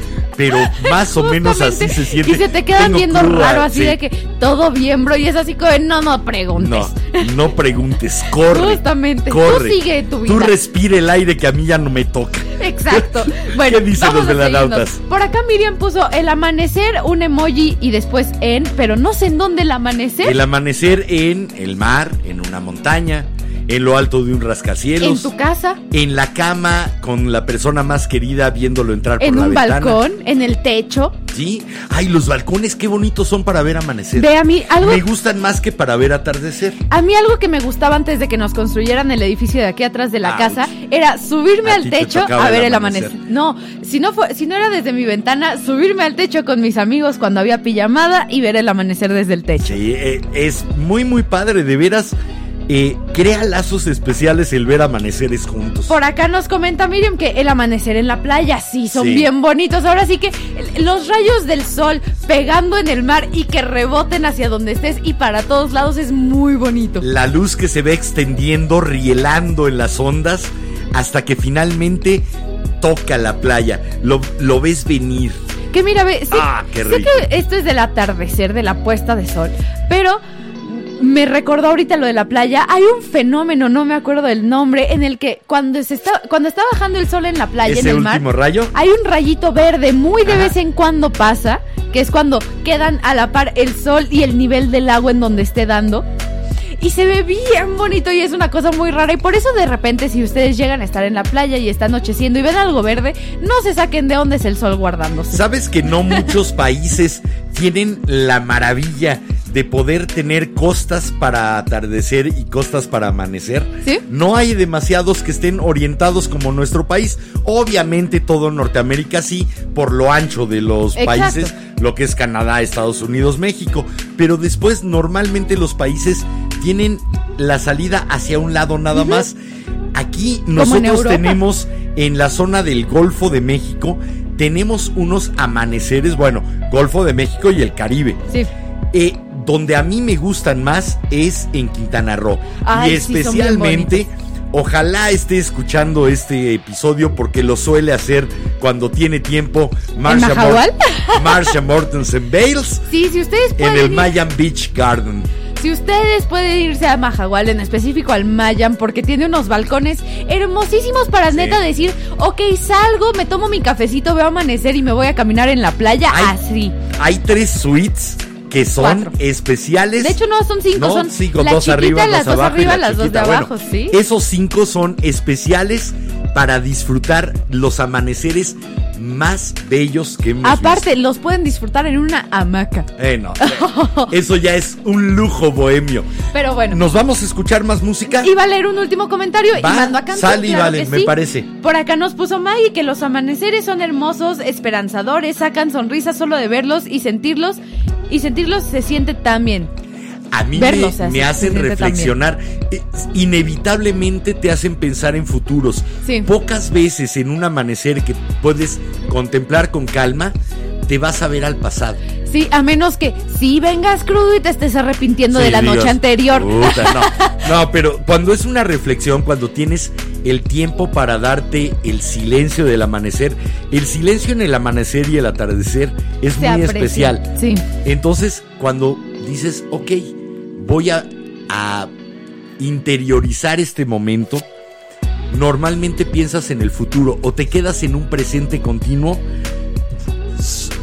pero más o menos así se siente. Y se te quedan Tengo viendo cruda, raro así sí. de que todo bien, bro. Y es así como, de, no, no preguntes. No, no preguntes, corre. Justamente, tú corre. sigue tu Tú vida. respira el aire que a mí ya no me toca. Exacto. Bueno, ¿Qué dicen los velanautas? Por acá Miriam puso el amanecer, un emoji y después en, pero no sé en dónde el amanecer. El amanecer en el mar, en una montaña, en lo alto de un en rascacielos. tu casa, en la cama con la persona más querida viéndolo entrar por en la un ventana. balcón, en el techo. Sí. Ay, los balcones qué bonitos son para ver amanecer. Ve a mí algo Me gustan más que para ver atardecer. A mí algo que me gustaba antes de que nos construyeran el edificio de aquí atrás de la Ouch. casa era subirme A al te techo a ver el amanecer. No, si no fue, si no era desde mi ventana, subirme al techo con mis amigos cuando había pijamada y ver el amanecer desde el techo. Sí, eh, es muy muy padre, de veras. Eh, crea lazos especiales el ver amaneceres juntos. Por acá nos comenta Miriam que el amanecer en la playa sí son Sí. bien bonitos. Ahora sí que los rayos del sol pegando en el mar y que reboten hacia donde estés y para todos lados es muy bonito. La luz que se ve extendiendo, rielando en las ondas, hasta que finalmente toca la playa. Lo, lo ves venir. Que mira, ve, sé, Ah, qué sé rico. que esto es del atardecer, de la puesta de sol, pero me recordó ahorita lo de la playa. Hay un fenómeno, no me acuerdo del nombre, en el que cuando se está, cuando está bajando el sol en la playa, en el último mar, rayo. hay un rayito verde muy de Ajá. vez en cuando pasa, que es cuando quedan a la par el sol y el nivel del agua en donde esté dando. Y se ve bien bonito y es una cosa muy rara. Y por eso de repente si ustedes llegan a estar en la playa y está anocheciendo y ven algo verde, no se saquen de dónde es el sol guardándose. ¿Sabes que no muchos países tienen la maravilla de poder tener costas para atardecer y costas para amanecer? ¿Sí? No hay demasiados que estén orientados como nuestro país. Obviamente todo Norteamérica sí, por lo ancho de los Exacto. países, lo que es Canadá, Estados Unidos, México. Pero después normalmente los países tienen la salida hacia un lado nada más. Aquí nosotros tenemos en la zona del Golfo de México, tenemos unos amaneceres, bueno, Golfo de México y el Caribe. Sí. Eh, donde a mí me gustan más es en Quintana Roo. Ay, y sí, especialmente, ojalá esté escuchando este episodio porque lo suele hacer cuando tiene tiempo Marsha, Mahahual? Marsha Mortensen Bales Sí, si ustedes en pueden el ir- Mayan Beach Garden. Si ustedes pueden irse a Mahahual, en específico al Mayan, porque tiene unos balcones hermosísimos para Sí. neta decir, ok, salgo, me tomo mi cafecito, veo amanecer y me voy a caminar en la playa Ay. así. Hay tres suites que son Cuatro. especiales. De hecho, no son cinco, No, son cinco, la dos chiquita, arriba, las dos abajo y arriba, la las dos de abajo, Bueno, ¿sí? Esos cinco son especiales para disfrutar los amaneceres más bellos que hemos Aparte, los pueden disfrutar en una hamaca. Eh, no, eh, eso ya es un lujo bohemio. Pero bueno. ¿Nos vamos a escuchar más música? Iba a leer un último comentario y Va, mando a cantar. sale y vale, me parece. Por acá nos puso Maggie que los amaneceres son hermosos, esperanzadores, sacan sonrisas solo de verlos y sentirlos. Y sentirlos se siente tan bien. A mí me, hacen reflexionar. Inevitablemente te hacen pensar en futuros. Sí. Pocas veces en un amanecer que puedes contemplar con calma, te vas a ver al pasado. Sí, a menos que sí vengas crudo y te estés arrepintiendo de la noche anterior. "Puta, no. No, pero cuando es una reflexión, cuando tienes el tiempo para darte el silencio del amanecer, el silencio en el amanecer y el atardecer es Se muy aprecia. especial. Sí. Entonces, cuando dices, ok, voy a, a interiorizar este momento, normalmente piensas en el futuro o te quedas en un presente continuo,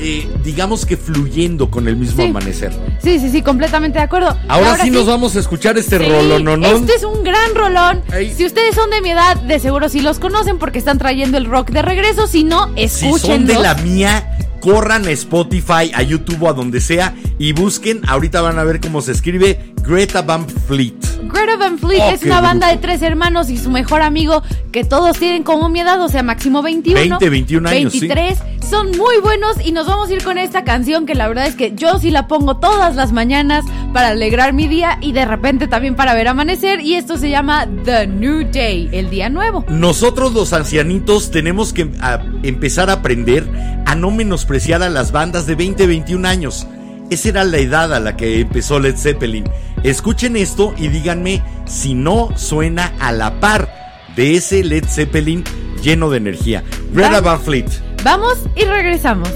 eh, digamos que fluyendo con el mismo Sí. amanecer. Sí, sí, sí, completamente de acuerdo. Ahora, sí, nos vamos a escuchar este Sí, rollo, ¿no? Este es un gran rolón. Ey. Si ustedes son de mi edad, de seguro sí los conocen porque están trayendo el rock de regreso. Si no, Si escúchenlos. son de la mía, corran a Spotify, a YouTube a donde sea y busquen. Ahorita van a ver cómo se escribe Greta Van Fleet. Greta Van Fleet Oh, es una banda de tres hermanos y su mejor amigo que todos tienen como mi edad, o sea, máximo 21. 20, 21 años, sí. 23. Son muy buenos y nos vamos a ir con esta canción que la verdad es que yo sí la pongo todas las mañanas para alegrar mi día y de repente también para ver amanecer y esto se llama The New Day, el día nuevo. Nosotros los ancianitos tenemos que a- empezar a aprender a no menospreciar a las bandas de 20, 21 años. Esa era la edad a la que empezó Led Zeppelin. Escuchen esto y díganme si no suena a la par de ese Led Zeppelin lleno de energía. Greta Va. Van Fleet. Vamos y regresamos.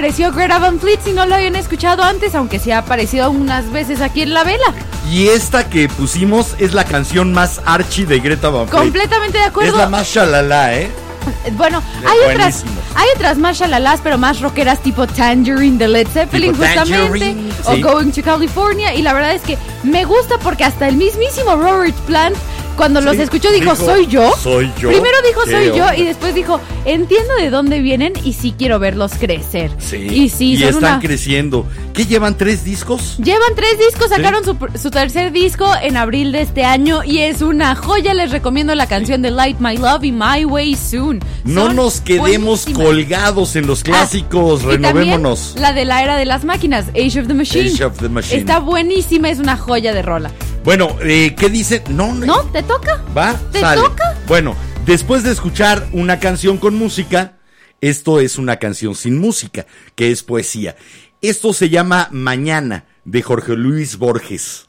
Bueno, ¿qué les pareció Greta Van Fleet si no lo habían escuchado antes, aunque sí ha aparecido unas veces aquí en la vela? Y esta que pusimos es la canción más archi de Greta Van Fleet. Completamente de acuerdo. Es la más shalala, ¿eh? Bueno, hay otras, hay otras más shalalas, pero más rockeras tipo Tangerine de Led Zeppelin, Tipo justamente, o. Going to California. Y la verdad es que me gusta porque hasta el mismísimo Robert Plant, cuando los escuchó, dijo, dijo, ¿soy yo? "¿Soy yo? Primero dijo, ¿Qué soy yo, onda?" y después dijo, entiendo de dónde vienen y sí quiero verlos crecer. Sí. Y sí, y son están una- creciendo. ¿Qué llevan tres discos? Llevan tres discos, sacaron su, su tercer disco en abril de este año y es una joya. Les recomiendo la canción de Light My Love y My Way Soon. No nos quedemos buenísimas. colgados en los clásicos, Ah, también renovémonos. La de la era de las máquinas, Age of the Machine. Age of the Machine. Está buenísima, es una joya de rola. Bueno, eh, ¿qué dice? No, no. ¿Te toca? ¿Va? ¿Te Sale. toca? Bueno, después de escuchar una canción con música, esto es una canción sin música, que es poesía. Esto se llama Mañana, de Jorge Luis Borges.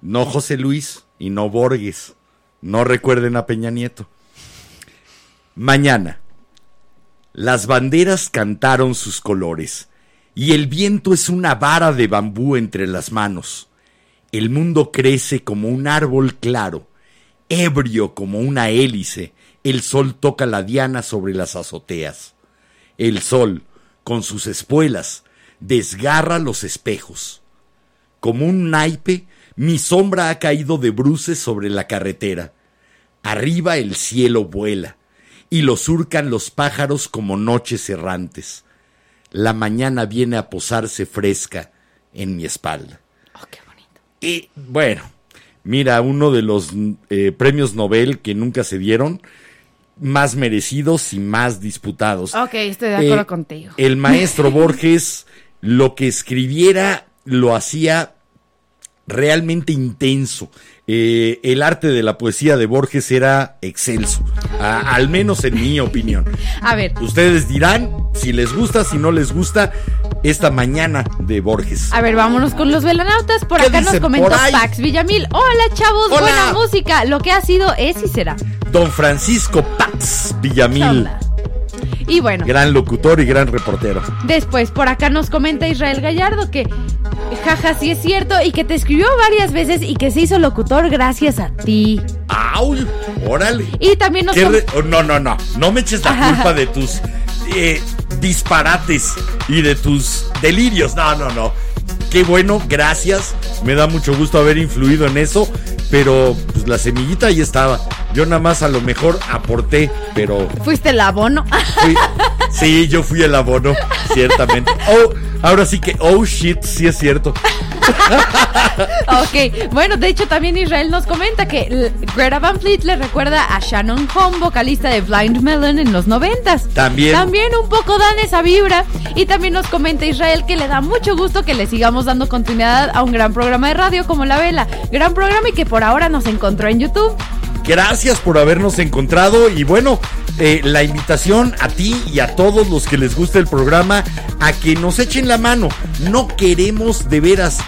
No José Luis y no Borges. No recuerden a Peña Nieto. Mañana. Las banderas cantaron sus colores, y el viento es una vara de bambú entre las manos. El mundo crece como un árbol claro, ebrio como una hélice, el sol toca la diana sobre las azoteas. El sol, con sus espuelas, desgarra los espejos. Como un naipe, mi sombra ha caído de bruces sobre la carretera. Arriba el cielo vuela, y lo surcan los pájaros como noches errantes. La mañana viene a posarse fresca en mi espalda. Y bueno, mira, uno de los eh, premios Nobel que nunca se dieron, más merecidos y más disputados. Ok, estoy de acuerdo Eh, contigo. El maestro Borges, lo que escribiera, lo hacía realmente intenso. Eh, el arte de la poesía de Borges era excelso, a- al menos en mi opinión. A ver, Ustedes dirán si les gusta, si no les gusta, esta mañana de Borges. A ver, vámonos con los velanautas. Por ¿Qué acá nos ahí? Pax Villamil. Hola, chavos, Hola. buena música. Lo que ha sido es y será. Don Francisco Pax Villamil, Hola. Y bueno, gran locutor y gran reportero. después por acá nos comenta Israel Gallardo que jaja, sí es cierto y que te escribió varias veces y que se hizo locutor gracias a ti. ¡Au! ¡Órale! Y también nos ¿Qué com- re- oh, no, no, no. No me eches la Ajá. culpa de tus eh, disparates y de tus delirios. No, no, no. Qué bueno, gracias. Me da mucho gusto haber influido en eso. Pero pues, la semillita ahí estaba. Yo nada más a lo mejor aporté, pero fuiste el abono. fui- sí, yo fui el abono, ciertamente. Oh, ahora sí que, oh shit, sí es cierto. ok, bueno, de hecho también Israel nos comenta que Greta Van Fleet le recuerda a Shannon Home, vocalista de Blind Melon en los noventas. También. También un poco dan esa vibra. Y también nos comenta Israel que le da mucho gusto que le sigamos dando continuidad a un gran programa de radio como La Vela. Gran programa y que por ahora nos encontró en YouTube. Gracias por habernos encontrado y bueno, eh, la invitación a ti y a todos los que les guste el programa a que nos echen la mano. No queremos de veras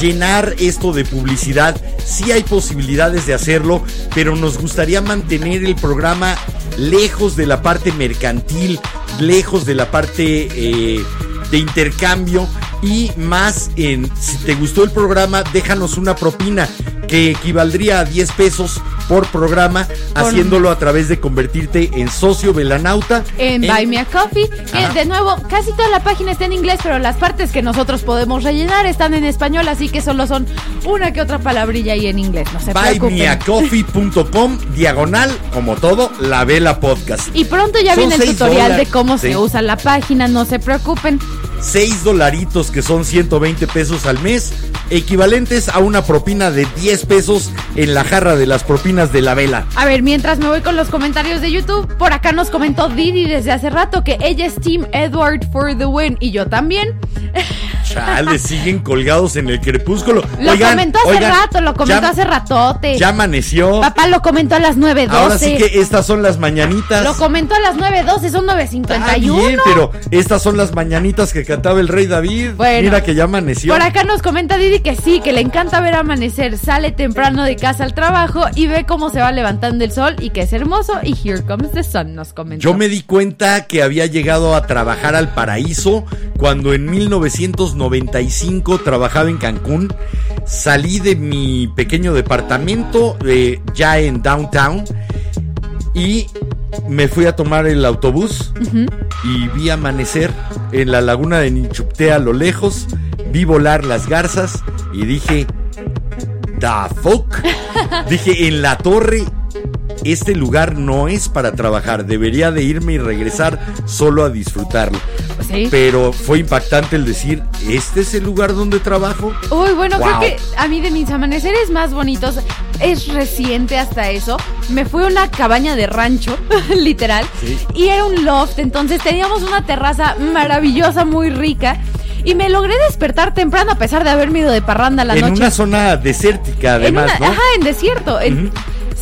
llenar esto de publicidad. Sí hay posibilidades de hacerlo, pero nos gustaría mantener el programa lejos de la parte mercantil, lejos de la parte eh, de intercambio y más en si te gustó el programa, déjanos una propina que equivaldría a 10 pesos por programa, haciéndolo a través de convertirte en socio velanauta. En Buy Me a Coffee, que Ajá. de nuevo, casi toda la página está en inglés, pero las partes que nosotros podemos rellenar están en español, así que solo son una que otra palabrilla ahí en inglés, no se buymeacoffee.com diagonal, como todo, la vela podcast. Y pronto ya Son viene el tutorial de cómo Sí. se usa la página, no se preocupen. 6 dolaritos que son 120 pesos al mes, equivalentes a una propina de 10 pesos en la jarra de las propinas de la vela. A ver, mientras me voy con los comentarios de YouTube, por acá nos comentó Didi desde hace rato que ella es Team Edward for the win y yo también. Chale, siguen colgados en el crepúsculo. Lo Oigan, comentó hace oigan, rato, lo comentó ya- hace ratote. Ya amaneció. Papá lo comentó a las 9.12. Ahora sí que estas son las mañanitas. Lo comentó a las 9.12, son Ah, 9.51. bien, pero estas son las mañanitas que cantaba el rey David. Bueno. Mira que ya amaneció. Por acá nos comenta Didi que sí, que le encanta ver amanecer, sale temprano de casa al trabajo y ve cómo se va levantando el sol y que es hermoso y here comes the sun, nos comentó. Yo me di cuenta que había llegado a trabajar al paraíso cuando en 1995 trabajaba en Cancún. Salí de mi pequeño departamento eh, ya en downtown y me fui a tomar el autobús y vi amanecer en la laguna de Ninchupté a lo lejos. Vi volar las garzas y dije, ¿The fuck? dije, en la torre este lugar no es para trabajar, debería de irme y regresar solo a disfrutarlo. Sí. Pero fue impactante el decir, ¿este es el lugar donde trabajo? Uy, bueno, Wow. creo que a mí de mis amaneceres más bonitos es reciente hasta eso. Me fui a una cabaña de rancho, literal, Sí. y era un loft, entonces teníamos una terraza maravillosa, muy rica. Y me logré despertar temprano a pesar de haberme ido de parranda la en noche. una zona desértica En además, una- ¿no? Ajá, en desierto. en-.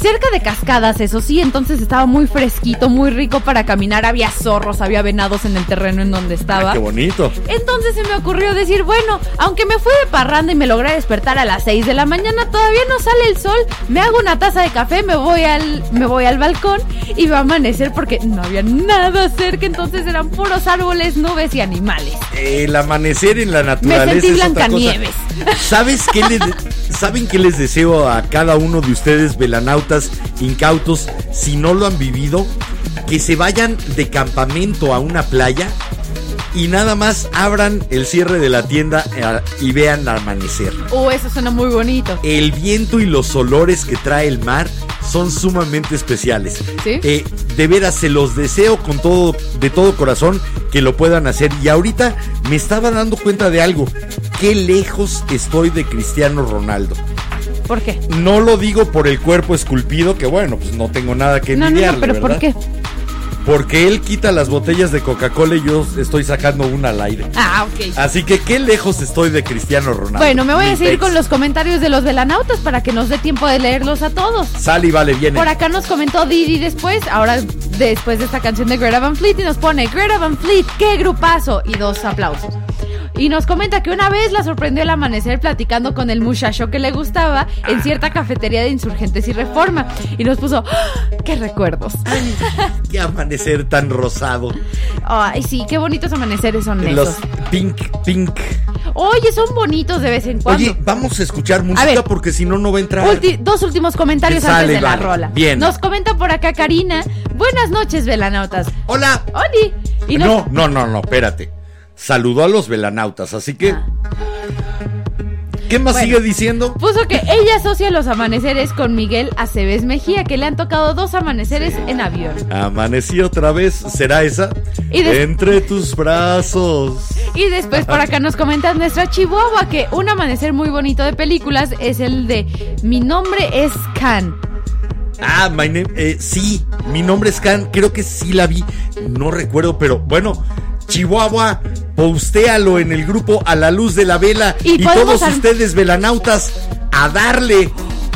Cerca de cascadas, eso sí, entonces estaba muy fresquito, muy rico para caminar. Había zorros, había venados en el terreno en donde estaba. Ah, qué bonito. Entonces se me ocurrió decir, bueno, aunque me fui de parranda y me logré despertar a las 6 de la mañana, todavía no sale el sol. Me hago una taza de café, me voy al, me voy al balcón y va a amanecer porque no había nada cerca, entonces eran puros árboles, nubes y animales. El amanecer en la naturaleza. sentí es otra Blancanieves. ¿Sabes qué les, ¿Saben qué les deseo a cada uno de ustedes, velanautas incautos, si no lo han vivido? Que se vayan de campamento a una playa y nada más abran el cierre de la tienda eh, y vean amanecer. Oh, eso suena muy bonito. El viento y los olores que trae el mar son sumamente especiales. ¿Sí? Eh, de veras, se los deseo con todo, de todo corazón que lo puedan hacer. Y ahorita me estaba dando cuenta de algo. Qué lejos estoy de Cristiano Ronaldo. ¿Por qué? No lo digo por el cuerpo esculpido, que bueno, pues no tengo nada que No, no, envidiarle, no, pero ¿por qué? Porque él quita las botellas de Coca-Cola y yo estoy sacando una al aire. Ah, ok. Así que qué lejos estoy de Cristiano Ronaldo. Bueno, me voy a seguir con los comentarios de los velanautas para que nos dé tiempo de leerlos a todos. Sale y vale, viene. Por acá nos comentó Didi después, ahora después de esta canción de Greta Van Fleet y nos pone Greta Van Fleet, qué grupazo y dos aplausos. Y nos comenta que una vez la sorprendió el amanecer platicando con el muchacho que le gustaba en cierta cafetería de Insurgentes y Reforma. Y nos puso, ¡Ah! ¡qué recuerdos! Qué amanecer tan rosado. Ay, sí, qué bonitos amaneceres son Los esos. pink, pink. Oye, son bonitos de vez en cuando. Oye, vamos a escuchar música ver. porque si no, no va a entrar. Ulti- dos últimos comentarios antes de la rola. Bien. Nos comenta por acá Karina. Buenas noches, velanautas. Hola. Oli. Y nos- No, no, no, no, espérate. Saludó a los velanautas, así que. Ah. ¿Qué más Bueno. sigue diciendo? Puso que ella asocia los amaneceres con Miguel Aceves Mejía, que le han tocado dos amaneceres en avión. Amanecí otra vez, ¿será esa? Y Entre tus brazos. Y después por acá nos comenta nuestra Chihuahua que un amanecer muy bonito de películas es el de Mi nombre es Can. Ah, my name- eh, sí, mi nombre es Can, creo que sí la vi, no recuerdo, pero bueno, Chihuahua, postéalo en el grupo A la Luz de la Vela Y todos ustedes velanautas a darle.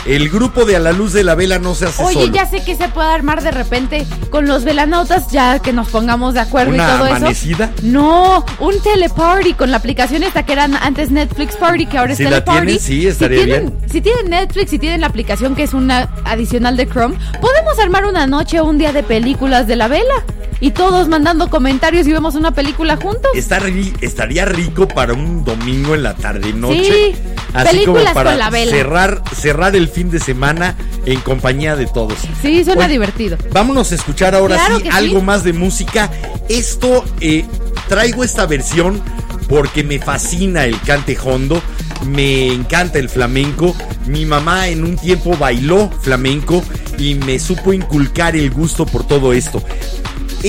El grupo de A la Luz de la Vela no se hace Oye, solo. ya sé que se puede armar de repente con los velanautas, ya que nos pongamos de acuerdo ¿Una y todo amanecida? eso. No, un teleparty con la aplicación esta que era antes Netflix Party, que ahora es Si la teleparty. tienen, sí, estaría si tienen, bien. Si tienen Netflix, si tienen la aplicación que es una adicional de Chrome, podemos armar una noche o un día de películas de la vela. Y todos mandando comentarios y vemos una película juntos. Está ri- estaría rico para un domingo en la tarde noche. Sí, así como para con la vela. cerrar cerrar el fin de semana en compañía de todos. Sí, suena Oye, divertido. Vámonos a escuchar ahora Claro sí que sí. algo más de música. Esto eh, traigo esta versión porque me fascina el cante hondo, me encanta el flamenco. Mi mamá en un tiempo bailó flamenco y me supo inculcar el gusto por todo esto.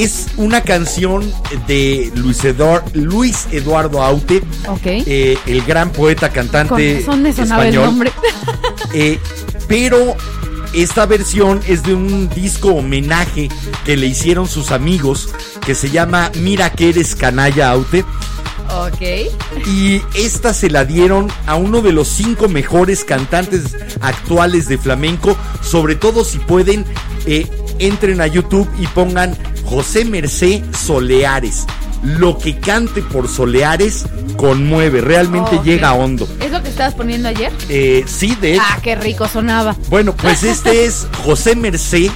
Es una canción de Luis, Eduar- Luis Eduardo Aute, Ok. eh, el gran poeta Con cantante razón me sonaba el español. nombre. Eh, pero esta versión es de un disco homenaje que le hicieron sus amigos que se llama Mira que eres canalla Aute. Ok. Y esta se la dieron a uno de los cinco mejores cantantes actuales de flamenco. Sobre todo si pueden, eh, entren a YouTube y pongan José Mercé Soleares. Lo que cante por Soleares conmueve, realmente llega a hondo. ¿Es lo que estabas poniendo ayer? Eh, sí, de hecho. Ah, qué rico sonaba. Bueno, pues este es José Mercé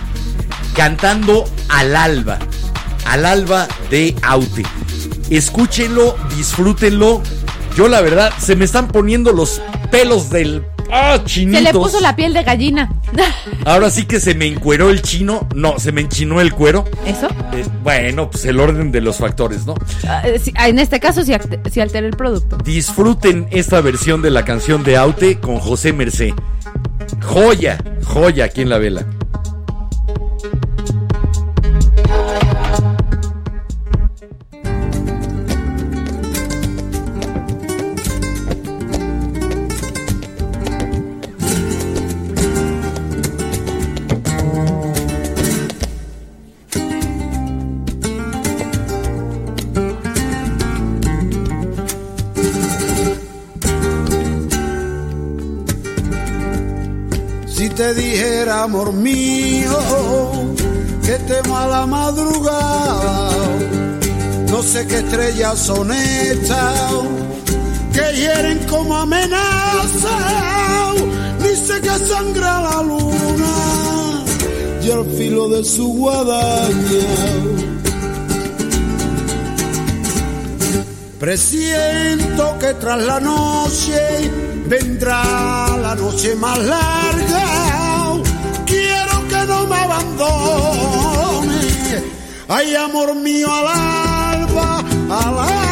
cantando al alba. Al alba de Aute. Escúchenlo, disfrútenlo. Yo la verdad, se me están poniendo los pelos del... ¡Ah, chinitos! Se le puso la piel de gallina. Ahora sí que se me encueró el chino. No, se me enchinó el cuero. ¿Eso? Eh, bueno, pues el orden de los factores, ¿no? Ah, eh, ah, en este caso act- sí altera el producto. Disfruten esta versión de la canción de Aute con José Mercé. Joya, joya aquí en la vela. Dijera, amor mío, que temo a madrugada, no sé qué estrellas son estas, que hieren como amenaza, sé que sangra la luna, y al filo de su guadaña. Presiento que tras la noche vendrá la noche más larga. Quiero que no me abandone. Ay, amor mío, al alba, al alba,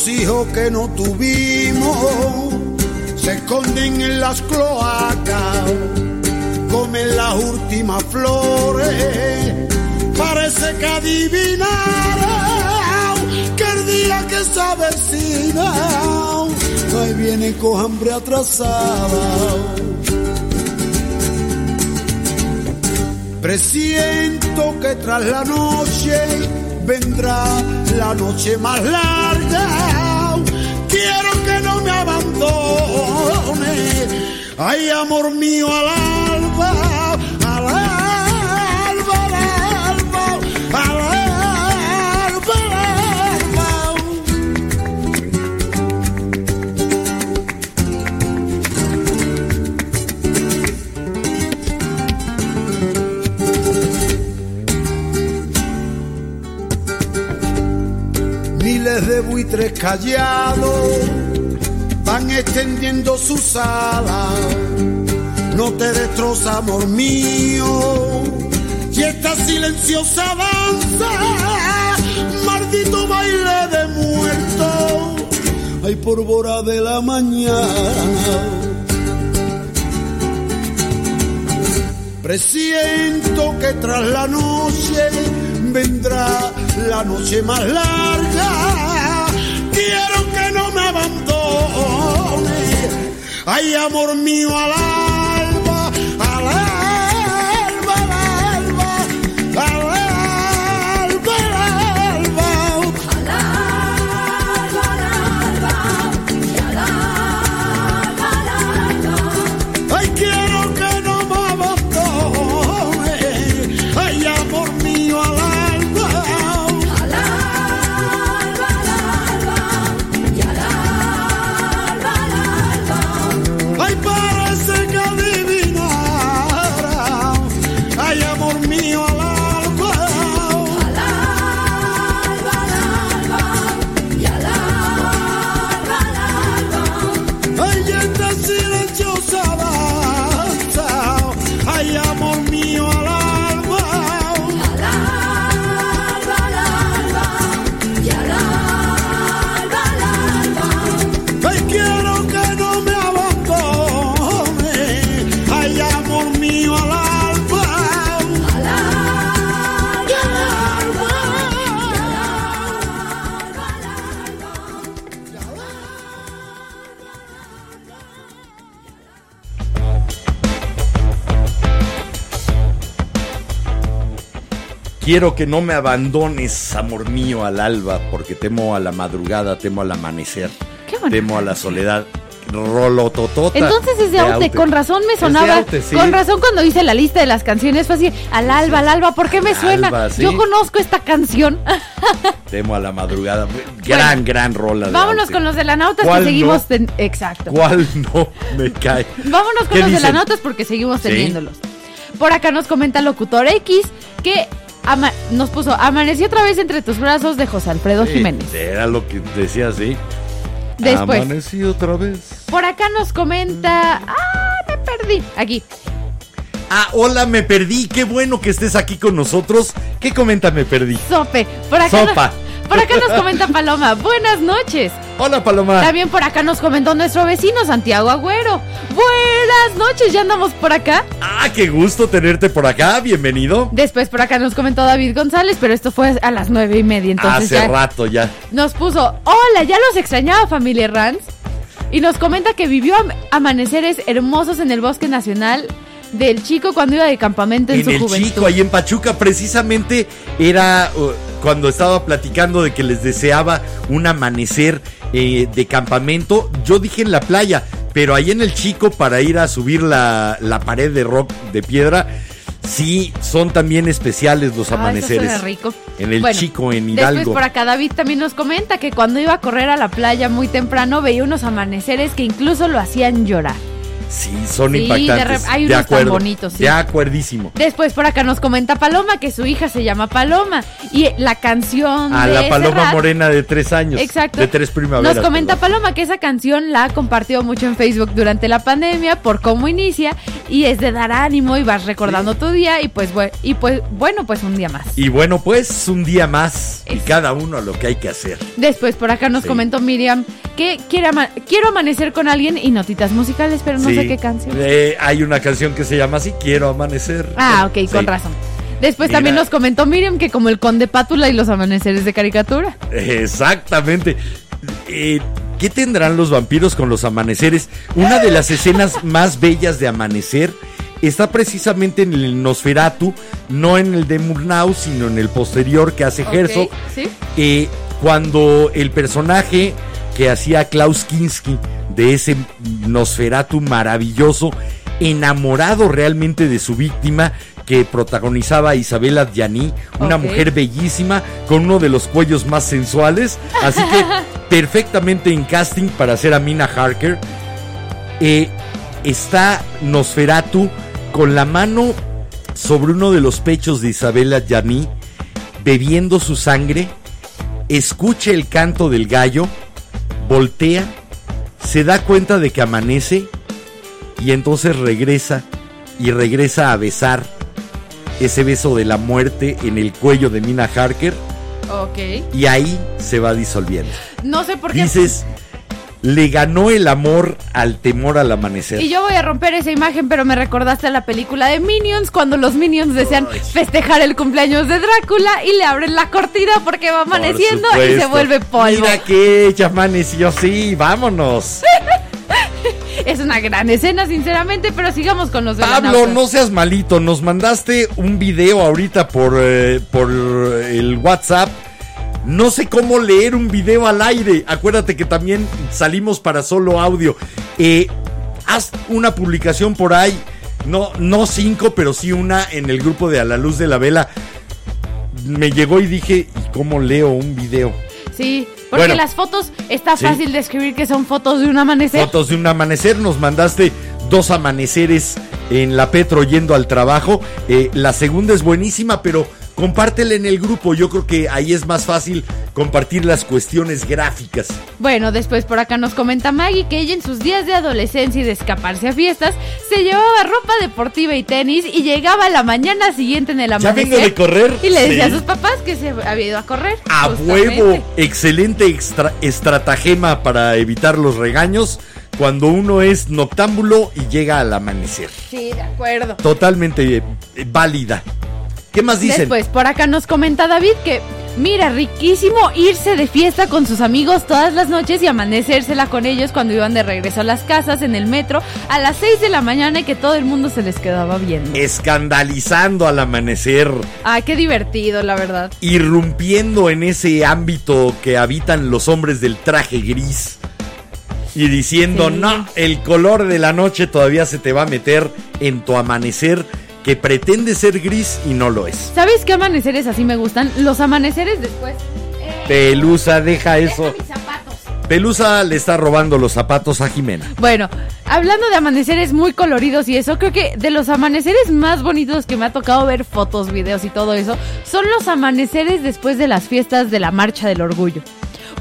Los hijos que no tuvimos se esconden en las cloacas, comen las últimas flores. Parece que adivinaron que el día que se avecina, ahí viene con hambre atrasada. Presiento que tras la noche vendrá la noche más larga. Me abandone. Ay, amor mío, al alba, al alba, al alba, al alba, al alba. Miles de buitres callados extendiendo sus alas. No te destroza, amor mío. Y esta silenciosa danza, maldito baile de muerto. Ay, por hora de la mañana. Presiento que tras la noche vendrá la noche más larga. Ay, amor mío, al Quiero que no me abandones, amor mío, al alba, porque temo a la madrugada, temo al amanecer, Qué temo a la soledad. Rolototota. Entonces es de Aute, con razón me de sonaba. Aute, sí. Con razón cuando hice la lista de las canciones fue así, al alba, al alba, ¿por qué me Al suena? alba, sí. Yo conozco esta canción. Temo a la madrugada. Gran, gran rola. de Vámonos con los de la nautas que ¿Cuál seguimos no? ten- exacto. ¿Cuál no me cae? Vámonos con ¿Qué los de la nautas porque seguimos teniéndolos. Por acá nos comenta Locutor X que ama- nos puso Amanecí otra vez entre tus brazos de José Alfredo Sí, Jiménez. Era lo que decía, sí. Después, Amanecí otra vez. por acá nos comenta. ¡Ah! Me perdí. Aquí. Ah, hola, me perdí. Qué bueno que estés aquí con nosotros. ¿Qué comenta me perdí? Sope. Por acá, Sopa. Por acá nos comenta Paloma. Buenas noches. Hola, Paloma. También por acá nos comentó nuestro vecino Santiago Agüero. Buenas noches, ya andamos por acá. Ah, qué gusto tenerte por acá. Bienvenido. Después por acá nos comentó David González, pero esto fue a las nueve y media, entonces Hace ya rato ya. nos puso, hola, ya los extrañaba familia Rans. Y nos comenta que vivió am- amaneceres hermosos en el Bosque Nacional del Chico cuando iba de campamento en, En su el juventud. Chico, ahí en Pachuca, precisamente era uh, cuando estaba platicando de que les deseaba un amanecer eh, de campamento. Yo dije en la playa, pero ahí en el Chico para ir a subir la, la pared de rock de piedra. Sí, son también especiales los Ah, amaneceres. rico. En el Bueno, Chico, en Después Hidalgo. por acá David también nos comenta que cuando iba a correr a la playa muy temprano veía unos amaneceres que incluso lo hacían llorar. Sí, son Sí, de impactantes. re- hay de unos tan acuerdo. bonitos, sí. De acuerdísimo. Después por acá nos comenta Paloma que su hija se llama Paloma y la canción A de la paloma Serrat- morena de tres años. Exacto. De tres primaveras. Nos comenta perdón. Paloma que esa canción la ha compartido mucho en Facebook durante la pandemia por cómo inicia y es de dar ánimo y vas recordando tu día y pues bueno, y pues bueno, pues un día más. Y bueno, pues un día más y cada uno a lo que hay que hacer. Después por acá nos Sí. comentó Miriam que quiere ama- quiero amanecer con alguien y notitas musicales, pero no Sí. Sé qué canción. Eh, hay una canción que se llama así, Quiero amanecer. Ah, ok, con razón. Después Mira. también nos comentó Miriam que como el conde Pátula y los amaneceres de caricatura. Exactamente. Eh, ¿Qué tendrán los vampiros con los amaneceres? Una de las escenas más bellas de amanecer está precisamente en el Nosferatu, no en el de Murnau, sino en el posterior que hace Ok, Herzog. ¿sí? eh, cuando el personaje que hacía Klaus Kinski de ese Nosferatu maravilloso, enamorado realmente de su víctima, que protagonizaba Isabela Gianni, una mujer bellísima con uno de los cuellos más sensuales, así que perfectamente en casting para hacer a Mina Harker. Eh, está Nosferatu con la mano sobre uno de los pechos de Isabela Gianni, bebiendo su sangre, escucha el canto del gallo, voltea, se da cuenta de que amanece y entonces regresa y regresa a besar ese beso de la muerte en el cuello de Mina Harker Ok. y ahí se va disolviendo. No sé por qué. Dices, le ganó el amor al temor al amanecer. Y yo voy a romper esa imagen, pero me recordaste a la película de Minions, cuando los Minions desean festejar el cumpleaños de Drácula y le abren la cortina porque va Por amaneciendo y se vuelve polvo. Mira que ya amaneció, sí, vámonos. Es una gran escena, sinceramente, pero sigamos con los Pablo, no seas malito, nos mandaste un video ahorita por, eh, por el WhatsApp. No sé cómo leer un video al aire. Acuérdate que también salimos para solo audio. Eh, haz una publicación por ahí. No, no cinco, pero sí una en el grupo de A la Luz de la Vela. Me llegó y dije, ¿y cómo leo un video? Sí, porque Bueno. las fotos está fácil de escribir que son fotos de un amanecer. Fotos de un amanecer, nos mandaste dos amaneceres en la Petro yendo al trabajo. Eh, la segunda es buenísima, pero compártela en el grupo. Yo creo que ahí es más fácil compartir las cuestiones gráficas. Bueno, después por acá nos comenta Maggie que ella en sus días de adolescencia y de escaparse a fiestas se llevaba ropa deportiva y tenis y llegaba a la mañana siguiente en el Ya amanecer. vengo de correr. Y le decía Sí. a sus papás que se había ido a correr. A justamente. huevo, excelente extra- estratagema para evitar los regaños cuando uno es noctámbulo y llega al amanecer. Sí, de acuerdo. Totalmente eh, válida. ¿Qué más dicen? Después, por acá nos comenta David que Mira, riquísimo irse de fiesta con sus amigos todas las noches y amanecérsela con ellos cuando iban de regreso a las casas en el metro a las 6 de la mañana y que todo el mundo se les quedaba viendo. Escandalizando al amanecer, Ah, qué divertido, la verdad. irrumpiendo en ese ámbito que habitan los hombres del traje gris. Y diciendo, Sí. no, el color de la noche todavía se te va a meter en tu amanecer que pretende ser gris y no lo es. ¿Sabes qué amaneceres así me gustan? Los amaneceres después. Eh, Pelusa, deja eso. mis zapatos. Pelusa le está robando los zapatos a Jimena. Bueno, hablando de amaneceres muy coloridos y eso, creo que de los amaneceres más bonitos que me ha tocado ver fotos, videos y todo eso, son los amaneceres después de las fiestas de la Marcha del Orgullo.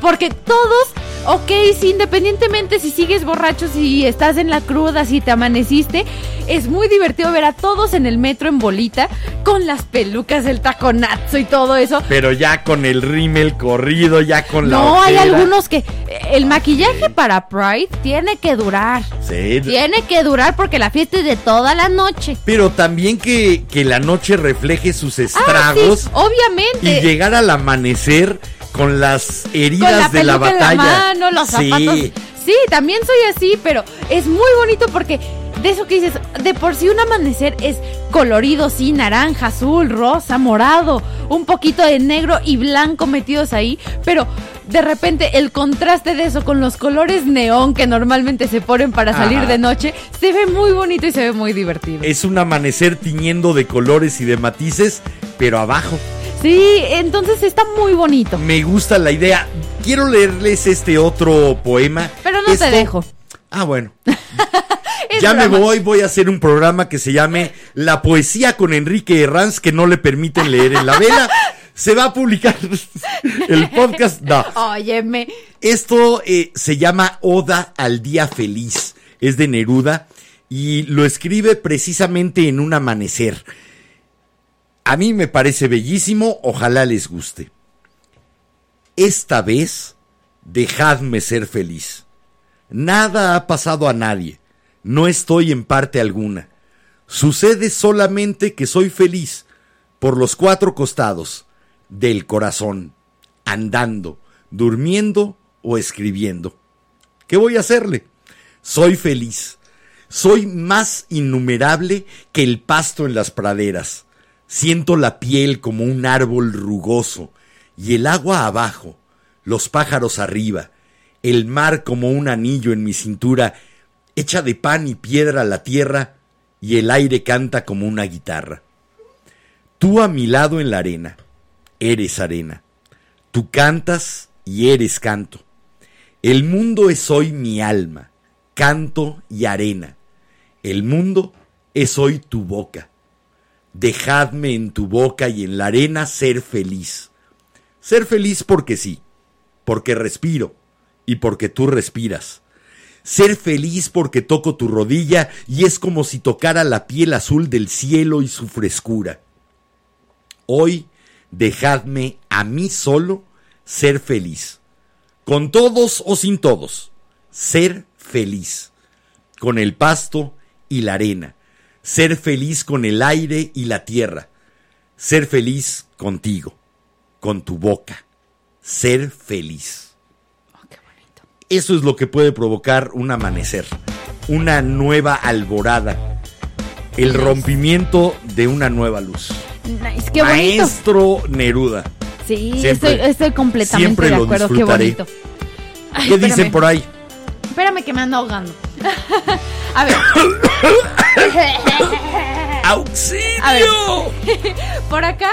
Porque todos, ok, sí, independientemente si sigues borracho, si estás en la cruda, si te amaneciste, es muy divertido ver a todos en el metro en bolita, con las pelucas, el taconazo y todo eso. Pero ya con el rímel corrido, ya con la No, hay algunos que el maquillaje para Pride tiene que durar. Sí, Tiene que durar porque la fiesta es de toda la noche. pero también que, que la noche refleje sus Ah, estragos sí, obviamente. y llegar al amanecer con las heridas con la de la en batalla. la mano, los Sí. zapatos. Sí, también soy así, pero es muy bonito porque de eso que dices, de por sí un amanecer es colorido, sí, naranja, azul, rosa, morado, un poquito de negro y blanco metidos ahí, pero de repente el contraste de eso con los colores neón que normalmente se ponen para salir Ajá. de noche, se ve muy bonito y se ve muy divertido. Es un amanecer tiñendo de colores y de matices, pero abajo. Sí, entonces está muy bonito. Me gusta la idea. Quiero leerles este otro poema. Pero no te dejo. Ah, bueno. Ya me voy, voy a hacer un programa que se llame La poesía con Enrique Herranz, que no le permiten leer en la vela. Se va a publicar el podcast. No. Óyeme. Esto eh, se llama Oda al Día Feliz. Es de Neruda y lo escribe precisamente en un amanecer. A mí me parece bellísimo, ojalá les guste. Esta vez, dejadme ser feliz. Nada ha pasado a nadie. No estoy en parte alguna. Sucede solamente que soy feliz por los cuatro costados del corazón, andando, durmiendo o escribiendo. ¿Qué voy a hacerle? Soy feliz. Soy más innumerable que el pasto en las praderas. Siento la piel como un árbol rugoso y el agua abajo, los pájaros arriba, el mar como un anillo en mi cintura, hecha de pan y piedra la tierra y el aire canta como una guitarra. Tú a mi lado en la arena, eres arena. Tú cantas y eres canto. El mundo es hoy mi alma, canto y arena. El mundo es hoy tu boca. Dejadme en tu boca y en la arena ser feliz. Ser feliz porque sí, porque respiro y porque tú respiras. Ser feliz porque toco tu rodilla y es como si tocara la piel azul del cielo y su frescura. Hoy dejadme a mí solo ser feliz. Con todos o sin todos. Ser feliz. Con el pasto y la arena. Ser feliz con el aire y la tierra. Ser feliz contigo. Con tu boca. Ser feliz. Eso es lo que puede provocar un amanecer. Una nueva alborada. El rompimiento de una nueva luz. Nice, qué bonito. Maestro Neruda. Sí, Siempre- estoy, estoy completamente siempre de lo acuerdo. Qué disfrutaré. bonito. Ay, ¿Qué espérame. dicen por ahí? Espérame que me ando ahogando. A ver, ¡Auxilio! A ver. por acá